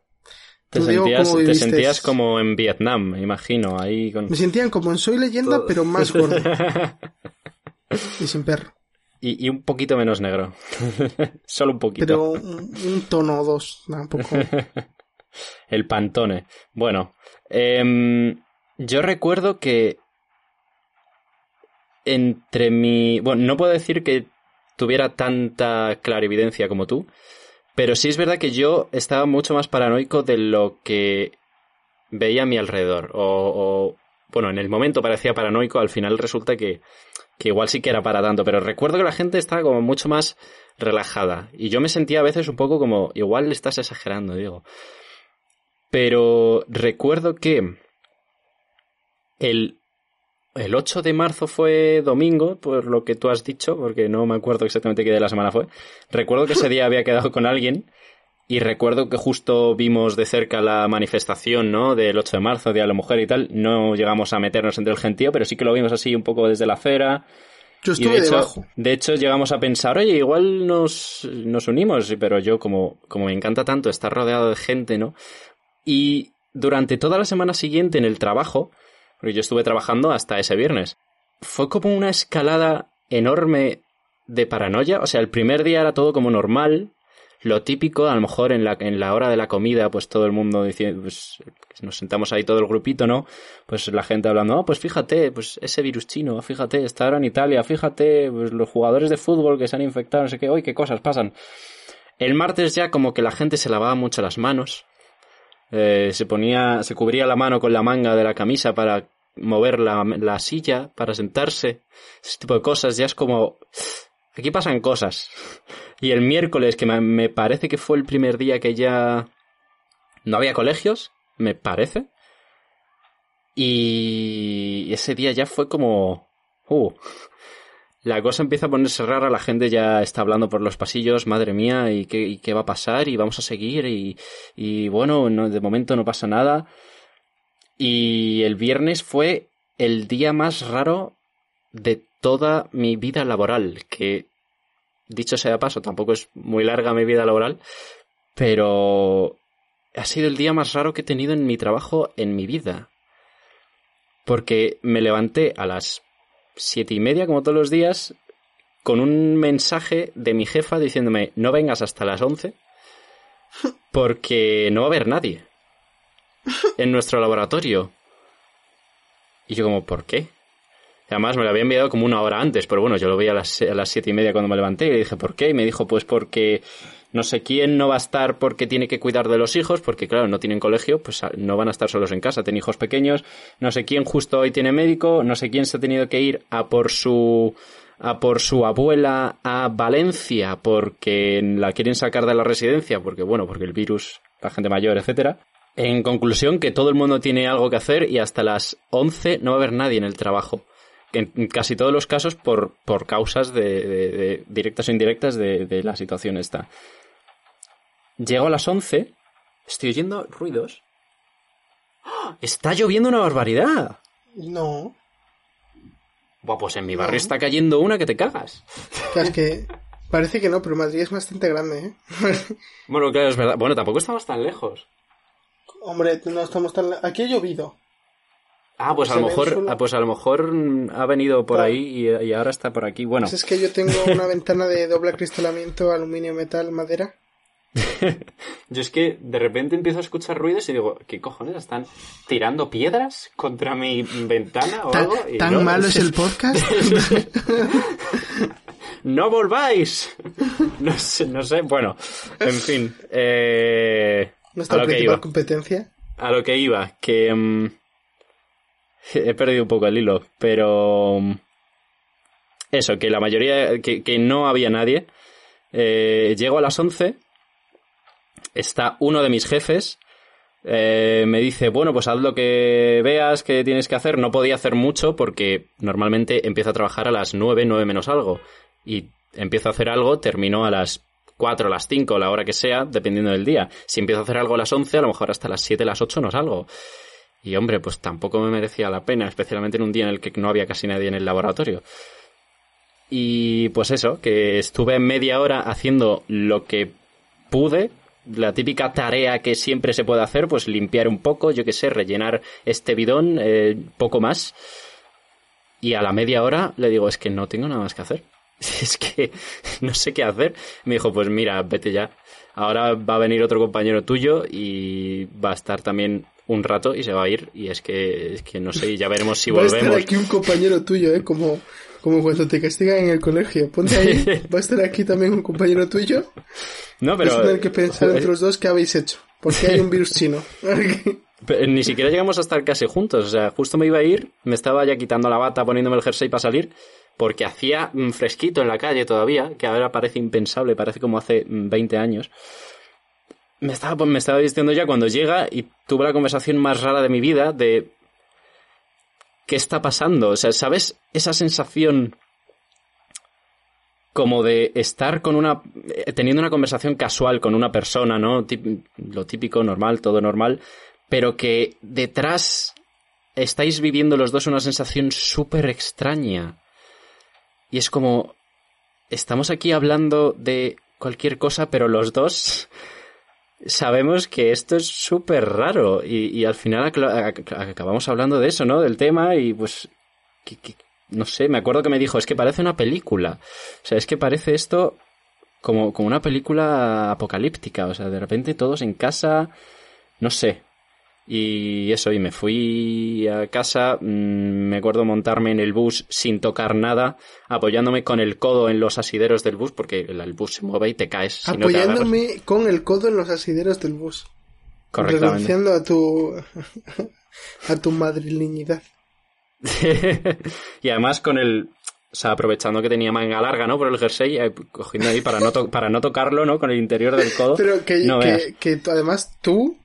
Te, sentías, te sentías, como en Vietnam, imagino, ahí con...
Me sentían como en Soy Leyenda, pero más gordo. (laughs) y sin perro.
Y, un poquito menos negro. (laughs) Solo un poquito.
Pero un, tono o dos, tampoco. (laughs)
El pantone. Bueno, em, yo recuerdo que entre mi... Bueno, no puedo decir que tuviera tanta clarividencia como tú, pero sí es verdad que yo estaba mucho más paranoico de lo que veía a mi alrededor. O, bueno, en el momento parecía paranoico, al final resulta que, que igual sí que era para tanto. Pero recuerdo que la gente estaba como mucho más relajada. Y yo me sentía a veces un poco como, igual estás exagerando, digo. Pero recuerdo que el el 8 de marzo fue domingo, por lo que tú has dicho, porque no me acuerdo exactamente qué de la semana fue. Recuerdo que ese día había quedado con alguien y recuerdo que justo vimos de cerca la manifestación, ¿no? Del 8 de marzo, Día de la Mujer y tal. No llegamos a meternos entre el gentío, pero sí que lo vimos así un poco desde la acera.
Yo estuve
de hecho,
debajo.
De hecho, llegamos a pensar, oye, igual nos, nos unimos, pero yo como, como me encanta tanto estar rodeado de gente, ¿no? Y durante toda la semana siguiente en el trabajo, porque yo estuve trabajando hasta ese viernes. Fue como una escalada enorme de paranoia. O sea, el primer día era todo como normal. Lo típico, a lo mejor en la, en la hora de la comida, pues todo el mundo diciendo, pues nos sentamos ahí todo el grupito, ¿no? Pues la gente hablando, oh, pues fíjate, pues ese virus chino, fíjate, está ahora en Italia, fíjate, pues los jugadores de fútbol que se han infectado, no sé qué, hoy qué cosas pasan. El martes ya como que la gente se lavaba mucho las manos, eh, se ponía, se cubría la mano con la manga de la camisa para mover la, la silla, para sentarse, ese tipo de cosas, ya es como, aquí pasan cosas. Y el miércoles, que me, me parece que fue el primer día que ya no había colegios, me parece. Y ese día ya fue como, uh, la cosa empieza a ponerse rara, la gente ya está hablando por los pasillos, madre mía, ¿y qué, qué va a pasar? Y vamos a seguir, y, y bueno, no, de momento no pasa nada. Y el viernes fue el día más raro de toda mi vida laboral, que dicho sea paso, tampoco es muy larga mi vida laboral, pero ha sido el día más raro que he tenido en mi trabajo en mi vida. Porque me levanté a las siete y media, como todos los días, con un mensaje de mi jefa diciéndome no vengas hasta las once porque no va a haber nadie en nuestro laboratorio. Y yo como, ¿por qué? Además me lo había enviado como una hora antes, pero bueno, yo lo vi a las, a las siete y media cuando me levanté y le dije, ¿por qué? Y me dijo, pues porque no sé quién no va a estar porque tiene que cuidar de los hijos, porque claro, no tienen colegio, pues ah, no van a estar solos en casa, tienen hijos pequeños, no sé quién justo hoy tiene médico, no sé quién se ha tenido que ir a por su a por su abuela a Valencia porque la quieren sacar de la residencia, porque bueno, porque el virus, la gente mayor, etcétera. En conclusión, que todo el mundo tiene algo que hacer y hasta las 11 no va a haber nadie en el trabajo. En casi todos los casos por, por causas de, directas o indirectas de, de la situación esta. Llego a las 11, estoy oyendo ruidos. ¡Ah! ¡Está lloviendo una barbaridad!
No.
Buah, pues en mi barrio está cayendo una que te cagas.
es que parece que no, pero Madrid es bastante grande, ¿eh?
bueno, claro, es verdad. Bueno, tampoco estamos tan lejos.
Hombre, no estamos tan... Aquí ha llovido.
Ah, pues a lo mejor, ah, pues a lo mejor ha venido por ahí y, ahora está por aquí. Bueno.
Pues es que yo tengo una ventana de doble acristalamiento, aluminio, metal, madera. (laughs)
Yo es que de repente empiezo a escuchar ruidos y digo, ¿qué cojones? ¿Están tirando piedras contra mi ventana o algo?
¿Tan malo es el (laughs) podcast? (laughs)
¡No volváis! No sé, no sé. Bueno, en fin. Eh,
¿Nuestra principal competencia?
A lo que iba, que... Mm, (laughs) he perdido un poco el hilo, pero... Mm, eso, que la mayoría... que, que no había nadie. Eh, llego a las 11 está uno de mis jefes, eh, me dice, bueno, pues haz lo que veas que tienes que hacer. No podía hacer mucho porque normalmente empiezo a trabajar a las 9, 9 menos algo. Y empiezo a hacer algo, termino a las 4, a las 5, la hora que sea, dependiendo del día. Si empiezo a hacer algo a las 11, a lo mejor hasta las 7, las 8 no salgo. Y hombre, pues tampoco me merecía la pena, especialmente en un día en el que no había casi nadie en el laboratorio. Y pues eso, que estuve media hora haciendo lo que pude, la típica tarea que siempre se puede hacer, pues limpiar un poco, yo qué sé, rellenar este bidón, eh, poco más. Y a la media hora le digo, es que no tengo nada más que hacer. (laughs) Es que (laughs) no sé qué hacer. Me dijo, pues mira, vete ya. Ahora va a venir otro compañero tuyo y va a estar también un rato y se va a ir. Y es que, es que no sé, ya veremos si volvemos. (laughs)
Va a estar aquí un compañero tuyo, ¿eh? Como, como cuando te castigan en el colegio. Ponte ahí, (laughs) va a estar aquí también un compañero tuyo.
No, pero...
Vas a tener que pensar entre los dos qué habéis hecho. Porque hay un (laughs) virus chino.
ni siquiera llegamos a estar casi juntos. O sea, justo me iba a ir, me estaba ya quitando la bata, poniéndome el jersey para salir porque hacía fresquito en la calle todavía, que ahora parece impensable, parece como hace 20 años. Me estaba, pues, me estaba vistiendo ya cuando llega y tuve la conversación más rara de mi vida de ¿qué está pasando? O sea, ¿sabes esa sensación como de estar con una eh, teniendo una conversación casual con una persona, ¿no? lo típico, normal, todo normal, pero que detrás estáis viviendo los dos una sensación súper extraña. Y es como, estamos aquí hablando de cualquier cosa, pero los dos sabemos que esto es súper raro. Y, al final acabamos hablando de eso, ¿no? Del tema y pues, no sé, me acuerdo que me dijo, es que parece una película. O sea, es que parece esto como, como una película apocalíptica. O sea, de repente todos en casa, no sé, y eso, y me fui a casa, mm, me acuerdo montarme en el bus sin tocar nada, apoyándome con el codo en los asideros del bus, porque el, bus se mueve y te caes.
apoyándome con el codo en los asideros del bus. Correctamente. Renunciando a tu, (laughs) a tu madriliñidad. (laughs)
y además con el, o sea, aprovechando que tenía manga larga, ¿no? Por el jersey, eh, cogiendo ahí para no, para no tocarlo, ¿no? Con el interior del codo.
Pero que, que, que, además tú,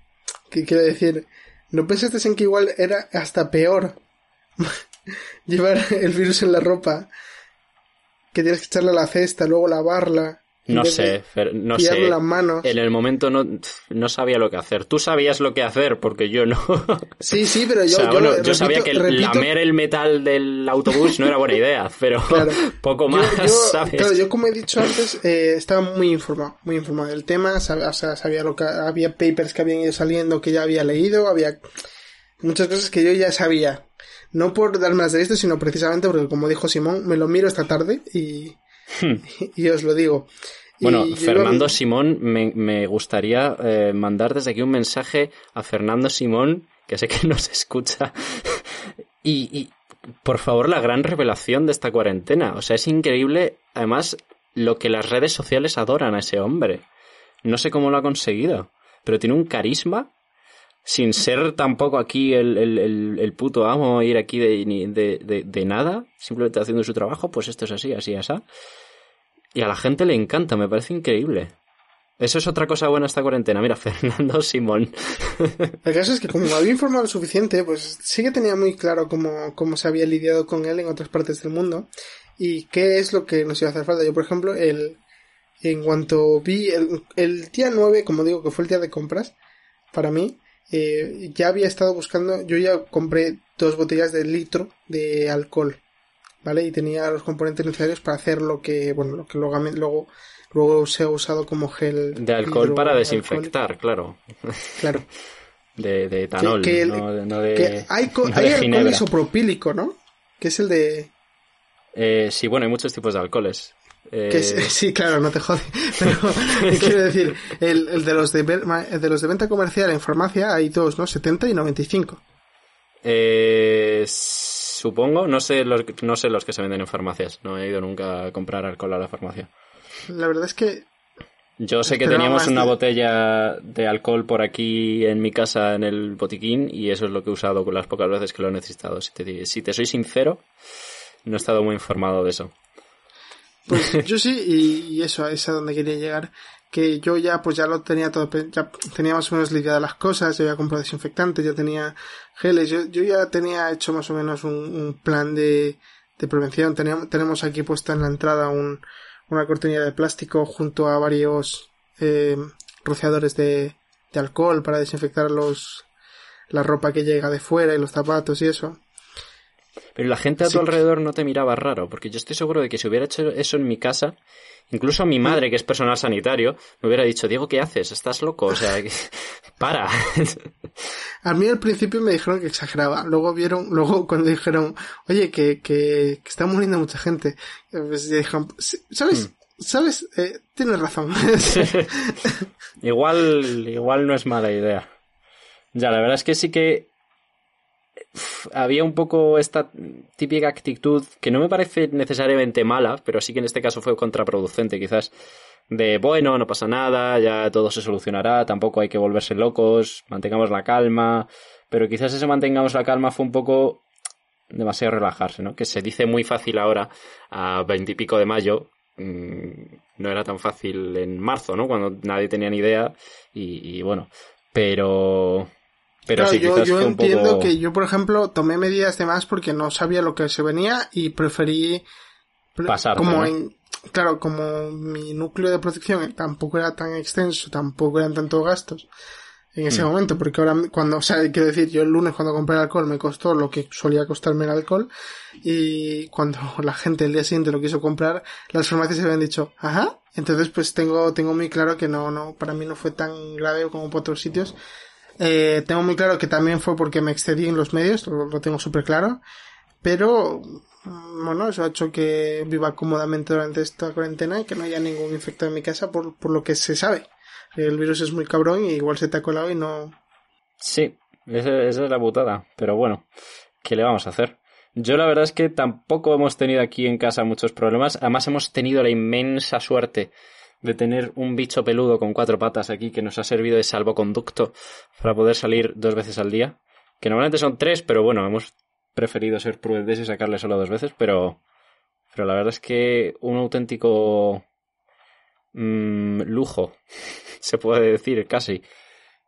que quiero decir, ¿No pensaste en que igual era hasta peor (laughs) llevar el virus en la ropa? Que tienes que echarle a la cesta, luego lavarla.
No sé, no sé.
Las manos.
En el momento no, no sabía lo que hacer. Tú sabías lo que hacer, porque yo no.
Sí, sí, pero yo,
yo, sabía que lamer el metal del autobús no era buena idea, (laughs) pero (laughs) poco más, ¿sabes?
Claro, yo como he dicho antes, eh, estaba muy informado, muy informado del tema, sabía, o sea, sabía lo que había papers que habían ido saliendo que ya había leído, había muchas cosas que yo ya sabía. No por dar más de esto, sino precisamente porque, como dijo Simón, me lo miro esta tarde y. (laughs) y os lo digo.
Bueno, Fernando Simón, me, gustaría eh, mandar desde aquí un mensaje a Fernando Simón, que sé que (laughs) nos escucha. (laughs) y, y, por favor, la gran revelación de esta cuarentena. O sea, es increíble, además, lo que las redes sociales adoran a ese hombre. No sé cómo lo ha conseguido, pero tiene un carisma sin ser tampoco aquí el, el, el, puto amo, ir aquí de, de, de, nada, simplemente haciendo su trabajo, pues esto es así, así, así. Y a la gente le encanta, me parece increíble. Eso es otra cosa buena esta cuarentena. Mira, (laughs) Fernando Simón.
El caso es que como había informado lo suficiente, pues sí que tenía muy claro cómo, cómo se había lidiado con él en otras partes del mundo y qué es lo que nos iba a hacer falta. Yo, por ejemplo, el, en cuanto vi el, el día 9, como digo, que fue el día de compras, para mí, eh, ya había estado buscando, yo ya compré dos botellas de litro de alcohol, ¿vale? Y tenía los componentes necesarios para hacer lo que, bueno, lo que luego, luego, luego se ha usado como gel.
De alcohol para desinfectar, claro.
Claro. (laughs)
De, de etanol, no, de,
hay, hay alcohol isopropílico, ¿no? Que es el de...
Eh, sí, bueno, hay muchos tipos de alcoholes.
Eh, (laughs) sí, claro, no te jode. Pero (laughs) quiero decir, el, de los de, de los de venta comercial en farmacia hay dos, ¿no? 70 y 95.
Eh, supongo, no sé, los, no sé los que se venden en farmacias. No he ido nunca a comprar alcohol a la farmacia.
La verdad es que...
Yo sé que teníamos una botella de alcohol por aquí en mi casa en el botiquín y eso es lo que he usado con las pocas veces que lo he necesitado. Si te, si te soy sincero, no he estado muy informado de eso.
Pues (laughs) yo sí, y, eso es a donde quería llegar. Que yo ya, pues ya lo tenía todo, ya tenía más o menos lidiadas las cosas, ya había comprado desinfectantes, ya tenía geles, yo, yo ya tenía hecho más o menos un, plan de, de prevención. Teníamos, tenemos aquí puesta en la entrada un, una cortinilla de plástico junto a varios eh, rociadores de, de alcohol para desinfectar los, la ropa que llega de fuera y los zapatos y eso.
Pero la gente a tu alrededor no te miraba raro, porque yo estoy seguro de que si hubiera hecho eso en mi casa, incluso mi madre, que es personal sanitario, me hubiera dicho, Diego, ¿qué haces? ¿Estás loco? O sea, (laughs) (laughs) para.
a mí al principio me dijeron que exageraba. Luego vieron, luego cuando dijeron, oye, que, que, que está muriendo mucha gente, pues dijeron, ¿sabes? Hmm. ¿Sabes? Eh, tienes razón. (laughs)
igual, igual no es mala idea. Ya, la verdad es que sí que había un poco esta típica actitud que no me parece necesariamente mala, pero sí que en este caso fue contraproducente, quizás de bueno, no pasa nada, ya todo se solucionará, tampoco hay que volverse locos, mantengamos la calma, pero quizás ese mantengamos la calma fue un poco demasiado relajarse, ¿no? Que se dice muy fácil ahora, a veintipico de mayo, mm, no era tan fácil en marzo, ¿no? Cuando nadie tenía ni idea y bueno, pero pero sí,
yo, yo entiendo que yo, por ejemplo, tomé medidas de más porque no sabía lo que se venía y preferí
pasar.
Como en, claro, como mi núcleo de protección tampoco era tan extenso, tampoco eran tantos gastos en ese mm. momento, porque ahora cuando, o sea, quiero decir, yo el lunes cuando compré el alcohol me costó lo que solía costarme el alcohol y cuando (laughs) la gente el día siguiente lo quiso comprar, las farmacias se habían dicho, ajá, entonces pues tengo, tengo muy claro que no, no, para mí no fue tan grave como por otros sitios eh, tengo muy claro que también fue porque me excedí en los medios, lo, tengo súper claro. Pero, mm, bueno, eso ha hecho que viva cómodamente durante esta cuarentena y que no haya ningún infectado en mi casa por, por lo que se sabe. El virus es muy cabrón y igual se te ha colado y no.
Sí, esa, es la putada. Pero bueno, ¿qué le vamos a hacer? Yo la verdad es que tampoco hemos tenido aquí en casa muchos problemas. Además hemos tenido la inmensa suerte de tener un bicho peludo con cuatro patas aquí que nos ha servido de salvoconducto para poder salir dos veces al día. Que normalmente son tres, pero bueno, hemos preferido ser prudentes y sacarle solo dos veces, pero, pero la verdad es que un auténtico mm, lujo, (laughs) se puede decir casi.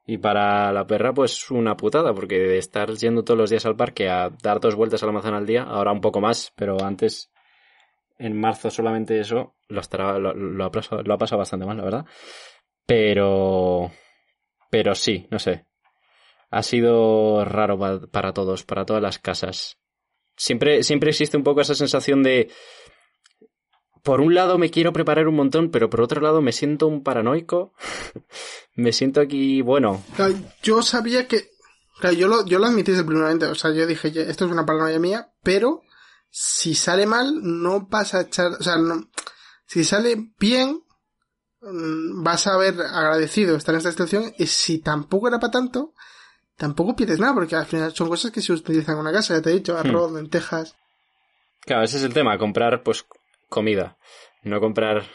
Y para la perra, pues una putada, porque de estar yendo todos los días al parque a dar dos vueltas a la manzana al día, ahora un poco más, pero antes en marzo solamente eso, lo, ha pasado, bastante mal, la verdad. Pero, pero sí, no sé. Ha sido raro para, todos, para todas las casas. Siempre, siempre existe un poco esa sensación de, por un lado me quiero preparar un montón, pero por otro lado me siento un paranoico. (laughs) me siento aquí, bueno.
Yo sabía que, yo lo, yo lo admití el o sea, yo dije, esto es una paranoia mía, pero si sale mal, no vas a echar, o sea, no, si sale bien, mm, vas a haber agradecido estar en esta situación y si tampoco era para tanto, tampoco pierdes nada porque al final son cosas que se utilizan en una casa, ya te he dicho, hmm. arroz, lentejas.
Claro, ese es el tema, comprar pues comida, no comprar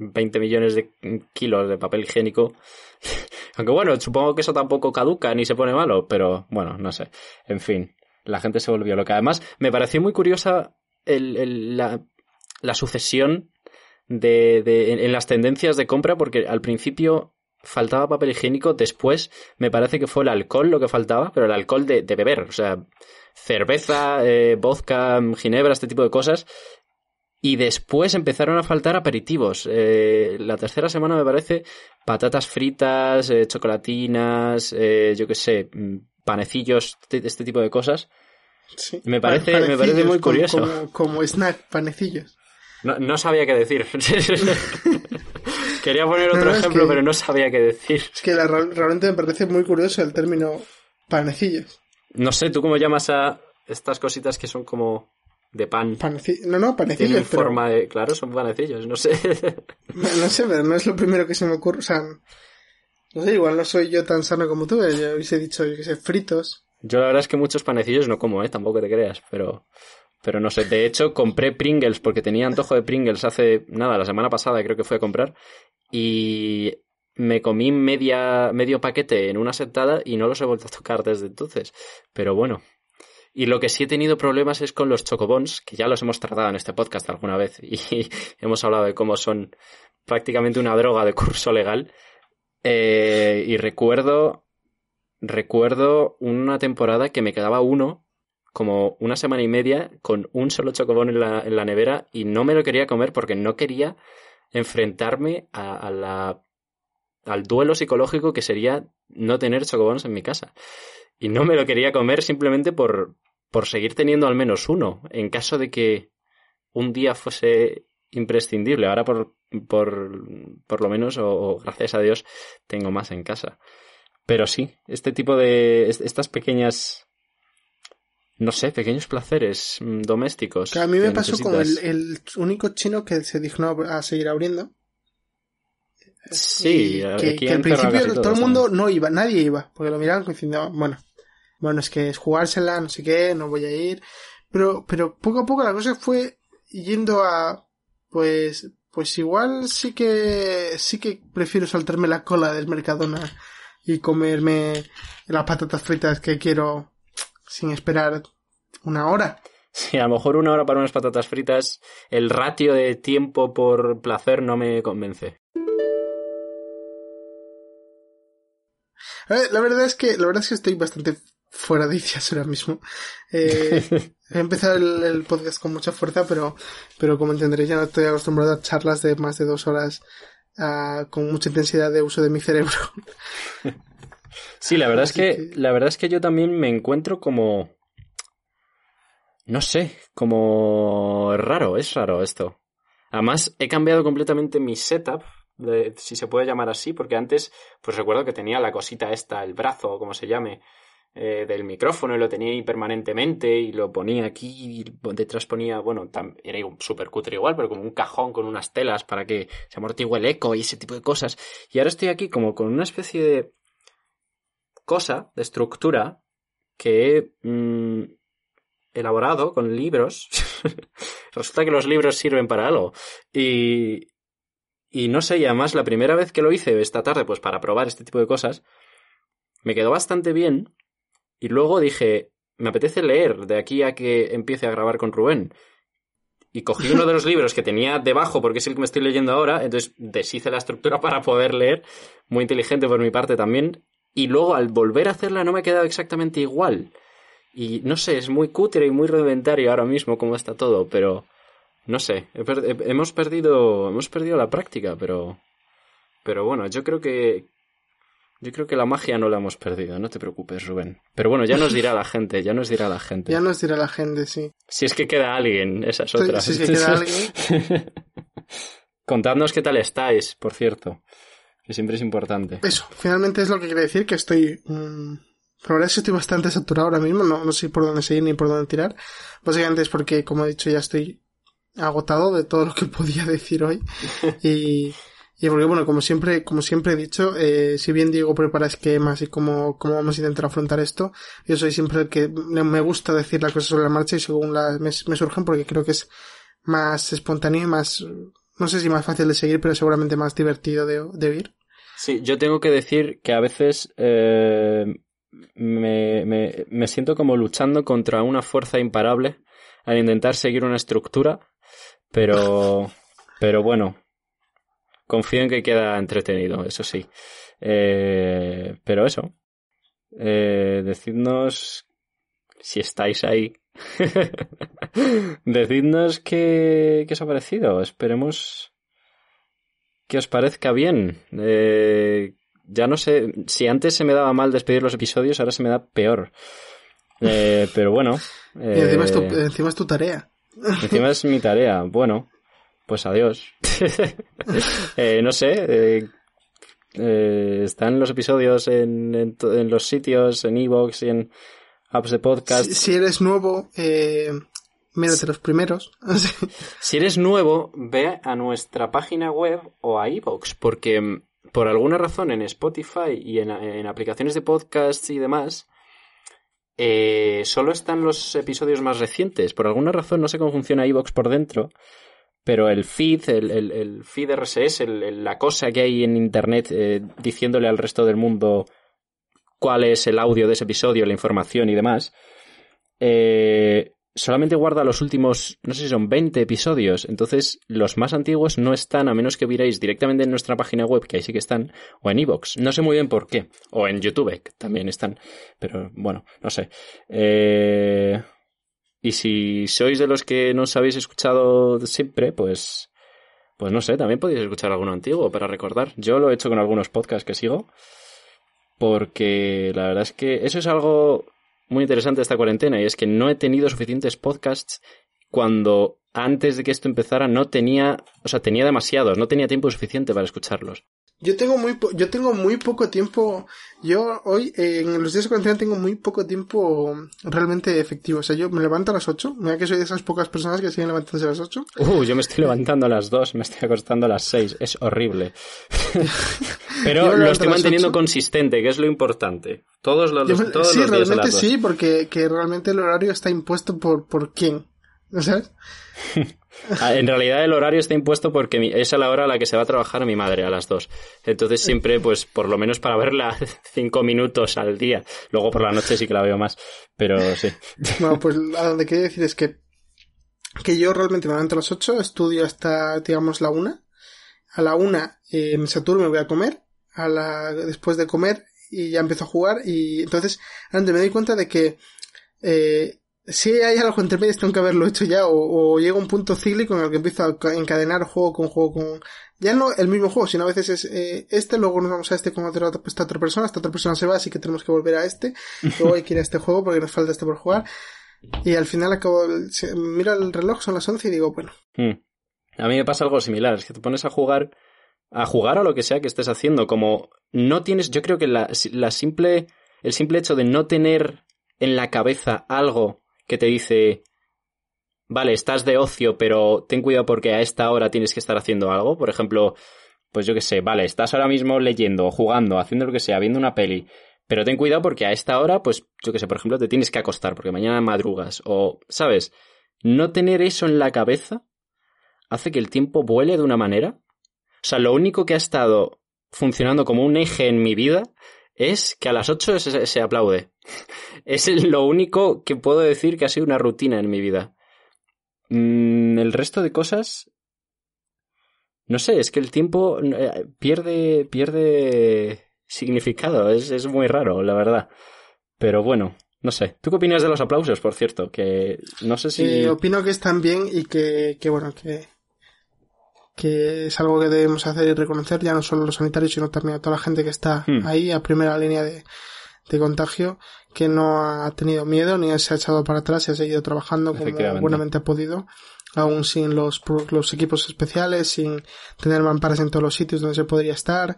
20 millones de kilos de papel higiénico. (laughs) Aunque bueno, supongo que eso tampoco caduca ni se pone malo, pero bueno, no sé. En fin, la gente se volvió loca. Además, me pareció muy curiosa la, sucesión de, en, las tendencias de compra, porque al principio faltaba papel higiénico, después me parece que fue el alcohol lo que faltaba, pero el alcohol de, beber, o sea, cerveza, eh, vodka, ginebra, este tipo de cosas. Y después empezaron a faltar aperitivos. Eh, la tercera semana me parece patatas fritas, eh, chocolatinas, yo qué sé, mm, panecillos, este, este tipo de cosas. Me parece, me parece muy curioso.
Como, snack, panecillos.
No, sabía qué decir. (laughs) Quería poner otro ejemplo, pero no sabía qué decir.
Es que realmente me parece muy curioso el término panecillos.
No sé, ¿tú cómo llamas a estas cositas que son como de pan?
no, no, panecillos. Tienen
forma de... Claro, son panecillos, no sé. (laughs)
no, sé, pero no es lo primero que se me ocurre. O sea, no sé, igual no soy yo tan sano como tú. Eh, yo hubiese dicho, yo que sé, fritos.
Yo la verdad es que muchos panecillos no como, ¿eh? Tampoco te creas, pero... Pero no sé, de hecho compré Pringles porque tenía antojo de Pringles hace, nada, la semana pasada creo que fui a comprar y me comí media, medio paquete en una sentada y no los he vuelto a tocar desde entonces. Pero bueno. Y lo que sí he tenido problemas es con los chocobons, que ya los hemos tratado en este podcast alguna vez y (laughs) hemos hablado de cómo son prácticamente una droga de curso legal. Eh, y recuerdo, recuerdo una temporada que me quedaba uno, como una semana y media, con un solo chocobón en la, en la nevera y no me lo quería comer porque no quería enfrentarme a, la, al duelo psicológico que sería no tener chocobones en mi casa. Y no me lo quería comer simplemente por, por seguir teniendo al menos uno, en caso de que un día fuese imprescindible. Ahora por, por, por lo menos, o, gracias a Dios, tengo más en casa. Pero sí, este tipo de. estas pequeñas. No sé, pequeños placeres mm, domésticos.
Que a mí me pasó con el, único chino que se dignó a seguir abriendo.
Sí,
que, que al principio todo el mundo no iba, nadie iba, porque lo miraban diciendo, bueno, bueno, es que es jugársela, no sé qué, no voy a ir. Pero, pero poco a poco la cosa fue yendo a, pues, pues igual sí que, sí que prefiero saltarme la cola del Mercadona y comerme las patatas fritas que quiero sin esperar una hora.
Sí, a lo mejor una hora para unas patatas fritas, el ratio de tiempo por placer no me convence.
La verdad es que, la verdad es que estoy bastante fuera de ideas ahora mismo. Eh, (laughs) he empezado el, podcast con mucha fuerza, pero, pero como entenderéis ya no estoy acostumbrado a charlas de más de dos horas uh, con mucha intensidad de uso de mi cerebro. (laughs)
Sí, la verdad es que, la verdad es que yo también me encuentro como no sé, como raro, es raro esto. Además, he cambiado completamente mi setup, si se puede llamar así, porque antes, pues recuerdo que tenía la cosita esta, el brazo, o como se llame, eh, del micrófono y lo tenía ahí permanentemente y lo ponía aquí y detrás ponía, bueno, era súper cutre igual, pero como un cajón con unas telas para que se amortigue el eco y ese tipo de cosas. Y ahora estoy aquí como con una especie de cosa, de estructura, que he mm, elaborado con libros. (laughs) Resulta que los libros sirven para algo. Y, y no sé, y además la primera vez que lo hice esta tarde, pues para probar este tipo de cosas, me quedó bastante bien y luego dije, me apetece leer de aquí a que empiece a grabar con Rubén. Y cogí uno de los libros que tenía debajo, porque es el que me estoy leyendo ahora, entonces deshice la estructura para poder leer, muy inteligente por mi parte también, y luego al volver a hacerla no me ha quedado exactamente igual. Y no sé, es muy cutre y muy rudimentario ahora mismo como está todo, pero no sé, hemos perdido hemos perdido la práctica, pero pero bueno, yo creo que yo creo que la magia no la hemos perdido, no te preocupes, Rubén. Pero bueno, ya nos dirá la gente, ya nos dirá la gente.
Ya nos dirá la gente, sí.
Si es que queda alguien, esa es otra.
Si es que queda alguien. (laughs)
Contadnos qué tal estáis, por cierto. Que siempre es importante.
Eso, finalmente es lo que quiere decir que estoy. Mmm, la verdad es que estoy bastante saturado ahora mismo, no, no sé por dónde seguir ni por dónde tirar. Básicamente es porque, como he dicho, ya estoy agotado de todo lo que (laughs) podía decir hoy. (laughs) Y, y porque, bueno, como siempre, como siempre he dicho, eh, si bien Diego prepara esquemas y cómo, cómo vamos a intentar afrontar esto, yo soy siempre el que me gusta decir las cosas sobre la marcha y según las me, surgen porque creo que es más espontáneo y más, no sé si más fácil de seguir, pero seguramente más divertido de, de oír.
Sí, yo tengo que decir que a veces eh, me, me, me siento como luchando contra una fuerza imparable al intentar seguir una estructura, pero, (laughs) pero bueno, confío en que queda entretenido, eso sí. Eh, pero eso. Eh, decidnos si estáis ahí. (laughs) decidnos qué, qué os ha parecido. Esperemos que os parezca bien. Eh, ya no sé, si antes se me daba mal despedir los episodios, ahora se me da peor. Eh, (laughs) pero bueno.
y encima es, tu, encima es tu tarea. (laughs)
Encima es mi tarea. Bueno, pues adiós. (laughs) Eh, no sé. Eh, eh, están los episodios en, en, los sitios, en Evox y en apps de podcast.
Si, eres nuevo, eh, mírate los primeros. (laughs)
si eres nuevo, ve a nuestra página web o a Evox, porque mm, por alguna razón en Spotify y en, aplicaciones de podcast y demás, eh, solo están los episodios más recientes. Por alguna razón no sé cómo funciona Evox por dentro pero el feed, el, el, feed RSS, la cosa que hay en Internet eh, diciéndole al resto del mundo cuál es el audio de ese episodio, la información y demás, eh, solamente guarda los últimos, no sé si son 20 episodios, entonces los más antiguos no están, a menos que vierais directamente en nuestra página web, que ahí sí que están, o en iVoox, no sé muy bien por qué, o en YouTube, que también están, pero bueno, no sé. Eh... Y si sois de los que no os habéis escuchado siempre, pues, pues no sé, también podéis escuchar alguno antiguo para recordar. Yo lo he hecho con algunos podcasts que sigo, porque la verdad es que eso es algo muy interesante esta cuarentena y es que no he tenido suficientes podcasts cuando antes de que esto empezara no tenía, o sea, tenía demasiados, no tenía tiempo suficiente para escucharlos.
Yo tengo muy, yo tengo muy poco tiempo. Yo hoy, eh, en los días de cuarentena, tengo muy poco tiempo realmente efectivo. O sea, yo me levanto a las 8. Mira que soy de esas pocas personas que siguen levantándose a las 8.
Uh, yo me estoy levantando a las 2, me estoy acostando a las 6. Es horrible. (laughs) Pero lo estoy manteniendo consistente, que es lo importante. Todos los, todos
sí,
los días
realmente sí, porque que realmente el horario está impuesto por, por quién. ¿No sabes? (laughs)
Ah, en realidad el horario está impuesto porque es a la hora a la que se va a trabajar mi madre, a las dos. Entonces siempre, pues, por lo menos para verla (laughs) cinco minutos al día. Luego por la noche sí que la veo más, pero sí.
Bueno, pues a donde quería decir es que, que yo realmente me levanto a las ocho, estudio hasta, digamos, la una. A la una, eh, en Saturno me voy a comer. A la, después de comer, y ya empiezo a jugar. Y entonces, me doy cuenta de que, eh, si hay algo entre medias tengo que haberlo hecho ya o, o llega un punto cíclico en el que empiezo a encadenar juego con juego con ya no el mismo juego sino a veces es eh, este luego nos vamos a este con otra, esta otra persona esta otra persona se va así que tenemos que volver a este (laughs) luego hay que ir a este juego porque nos falta este por jugar y al final acabo miro el reloj son las 11 y digo bueno
hmm. a mí me pasa algo similar es que te pones a jugar a jugar a lo que sea que estés haciendo como no tienes yo creo que la, la simple el simple hecho de no tener en la cabeza algo que te dice, vale, estás de ocio, pero ten cuidado porque a esta hora tienes que estar haciendo algo. Por ejemplo, pues yo qué sé, vale, estás ahora mismo leyendo, jugando, haciendo lo que sea, viendo una peli, pero ten cuidado porque a esta hora, pues yo qué sé, por ejemplo, te tienes que acostar porque mañana madrugas. O, ¿sabes? No tener eso en la cabeza hace que el tiempo vuele de una manera. O sea, lo único que ha estado funcionando como un eje en mi vida es que a las 8 se, aplaude. (laughs) Es lo único que puedo decir que ha sido una rutina en mi vida. Mm, el resto de cosas... No sé, es que el tiempo eh, pierde, pierde significado. Es, muy raro, la verdad. Pero bueno, no sé. ¿Tú qué opinas de los aplausos, por cierto? Que no sé si...
Eh, opino que están bien y que, que bueno, que que es algo que debemos hacer y reconocer ya no solo los sanitarios, sino también a toda la gente que está hmm. ahí a primera línea de, de, contagio, que no ha tenido miedo ni se ha echado para atrás y ha seguido trabajando como buenamente ha podido, aún sin los, los equipos especiales, sin tener mamparas en todos los sitios donde se podría estar,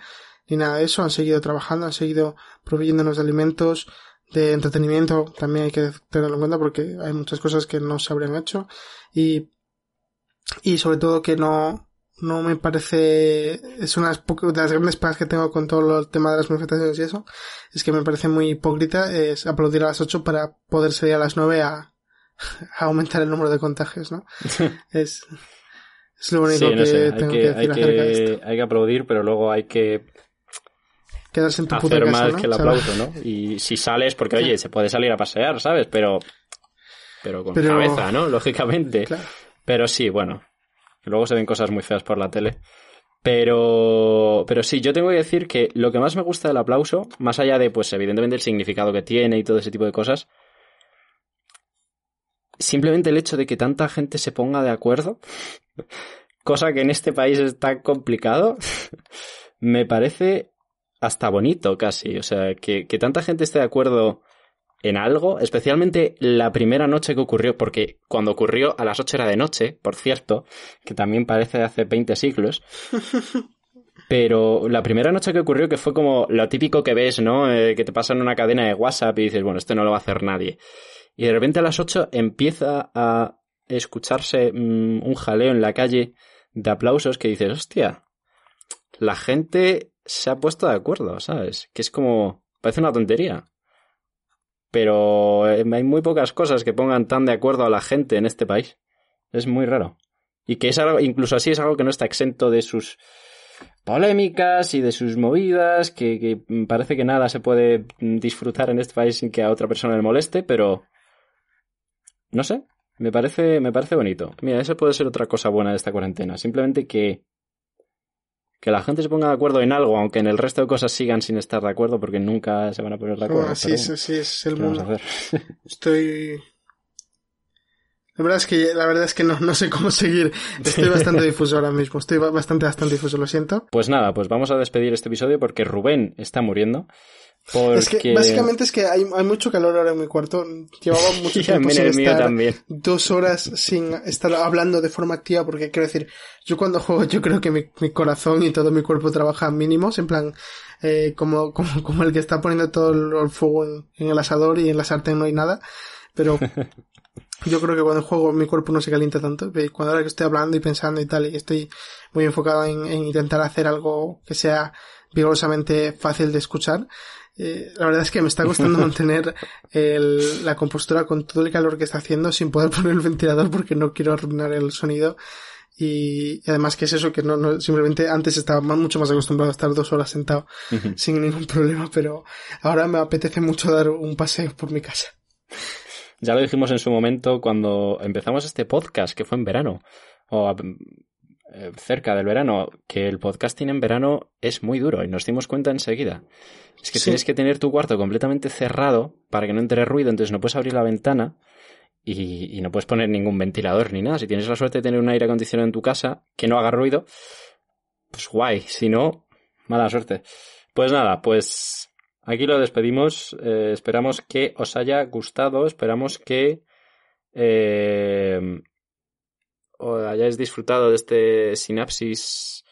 ni nada de eso, han seguido trabajando, han seguido proveyéndonos de alimentos, de entretenimiento, también hay que tenerlo en cuenta porque hay muchas cosas que no se habrían hecho. Y, y sobre todo que no, no me parece, es una de las grandes pegas que tengo con todo el tema de las manifestaciones y eso, es que me parece muy hipócrita es aplaudir a las 8 para poder salir a las 9 (laughs) a, aumentar el número de contagios, ¿no? (laughs) es, es lo único que tengo que, decir
hay
acerca de esto.
Hay que aplaudir, pero luego hay que
quedarse en tu
hacer
puta
más
¿no?
que el aplauso, ¿no? Y si sales, porque oye, se puede salir a pasear, ¿sabes? Pero, pero con cabeza, ¿no? Lógicamente. Pero sí, bueno, que luego se ven cosas muy feas por la tele. Pero, pero sí, yo tengo que decir que lo que más me gusta del aplauso, más allá de, pues, evidentemente el significado que tiene y todo ese tipo de cosas, simplemente el hecho de que tanta gente se ponga de acuerdo, (laughs) cosa que en este país es tan complicado, (laughs) me parece hasta bonito casi. O sea, que, que tanta gente esté de acuerdo en algo, especialmente la primera noche que ocurrió, porque cuando ocurrió a las 8 era de noche, por cierto, que también parece de hace 20 siglos. (laughs) Pero la primera noche que ocurrió, que fue como lo típico que ves, ¿no? Eh, que te pasan una cadena de WhatsApp y dices, bueno, esto no lo va a hacer nadie. Y de repente a las 8 empieza a escucharse mm, un jaleo en la calle de aplausos que dices, hostia, la gente se ha puesto de acuerdo, ¿sabes? Que es como, parece una tontería pero eh, hay muy pocas cosas que pongan tan de acuerdo a la gente en este país. Es muy raro. Y que es algo, incluso así es algo que no está exento de sus polémicas y de sus movidas, que, que parece que nada se puede disfrutar en este país sin que a otra persona le moleste, pero no sé, me parece, me parece bonito. Mira, eso puede ser otra cosa buena de esta cuarentena. Simplemente que que la gente se ponga de acuerdo en algo, aunque en el resto de cosas sigan sin estar de acuerdo, porque nunca se van a poner de acuerdo.
así, es, así es el mundo. (laughs) Estoy... La verdad es que, la verdad es que no, no sé cómo seguir. Estoy bastante difuso ahora mismo. Estoy bastante, bastante difuso, lo siento.
Pues nada, pues vamos a despedir este episodio porque Rubén está muriendo.
Es que básicamente es que hay, hay, mucho calor ahora en mi cuarto. Llevaba (laughs) mucho tiempo sin estar dos horas sin estar hablando de forma activa porque quiero decir, yo cuando juego yo creo que mi, mi corazón y todo mi cuerpo trabajan mínimos, en plan, eh, como, como, como el que está poniendo todo el, fuego en, en, el asador y en la sartén no hay nada. Pero (laughs) yo creo que cuando juego mi cuerpo no se calienta tanto. Cuando ahora que estoy hablando y pensando y tal, y estoy muy enfocado en, en intentar hacer algo que sea vigorosamente fácil de escuchar, eh, la verdad es que me está costando (laughs) mantener el, la compostura con todo el calor que está haciendo sin poder poner el ventilador porque no quiero arruinar el sonido. Y, además que es eso que no, no, simplemente antes estaba mucho más acostumbrado a estar dos horas sentado sin ningún problema, pero ahora me apetece mucho dar un paseo por mi casa.
Ya lo dijimos en su momento cuando empezamos este podcast, que fue en verano, o eh, cerca del verano, que el podcasting en verano es muy duro y nos dimos cuenta enseguida. Es que tienes que tener tu cuarto completamente cerrado para que no entre ruido, entonces no puedes abrir la ventana y, y, no puedes poner ningún ventilador ni nada. Si tienes la suerte de tener un aire acondicionado en tu casa que no haga ruido, pues guay. Si no, mala suerte. Pues nada, pues Aquí lo despedimos. Eh, esperamos que os haya gustado. Esperamos que eh, os hayáis disfrutado de este sinapsis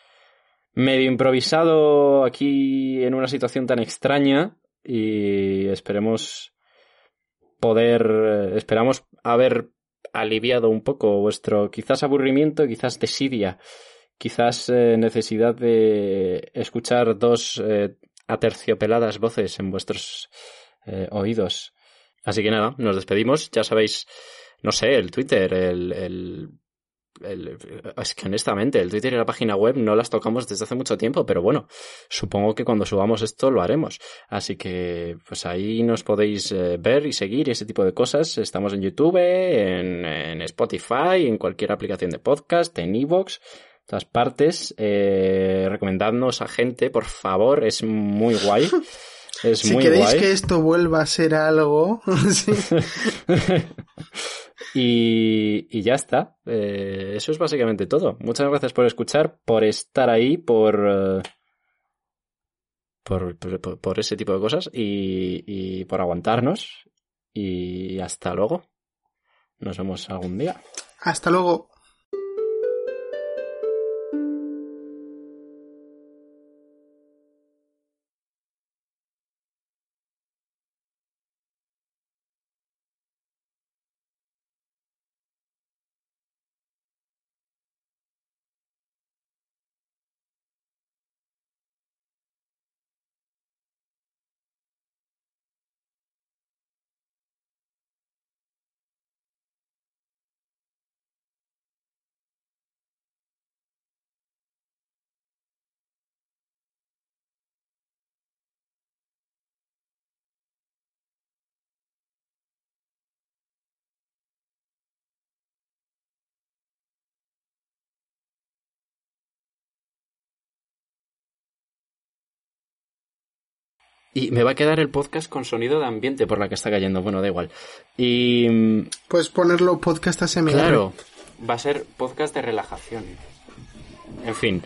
medio improvisado aquí en una situación tan extraña. Y esperemos poder. Esperamos haber aliviado un poco vuestro quizás aburrimiento, quizás desidia, quizás eh, necesidad de escuchar dos aterciopeladas voces en vuestros eh, oídos. Así que nada, nos despedimos. Ya sabéis, no sé, el Twitter, el, es que honestamente, el Twitter y la página web no las tocamos desde hace mucho tiempo, pero bueno, supongo que cuando subamos esto lo haremos. Así que, pues ahí nos podéis eh, ver y seguir y ese tipo de cosas. Estamos en YouTube, en, en Spotify, en cualquier aplicación de podcast, en Evox todas partes. Eh, recomendadnos a gente, por favor, es muy guay. (laughs) Es
si
muy
queréis que esto vuelva a ser algo. (laughs) (laughs)
y, ya está. Eh, eso es básicamente todo. Muchas gracias por escuchar, por estar ahí, por. Eh, por, por, ese tipo de cosas y, y por aguantarnos. Y hasta luego. Nos vemos algún día.
Hasta luego.
Y me va a quedar el podcast con sonido de ambiente por la que está cayendo. Bueno, da igual. Y. Mm,
Puedes ponerlo podcast ASMR.
Claro, va a ser podcast de relajación. En fin,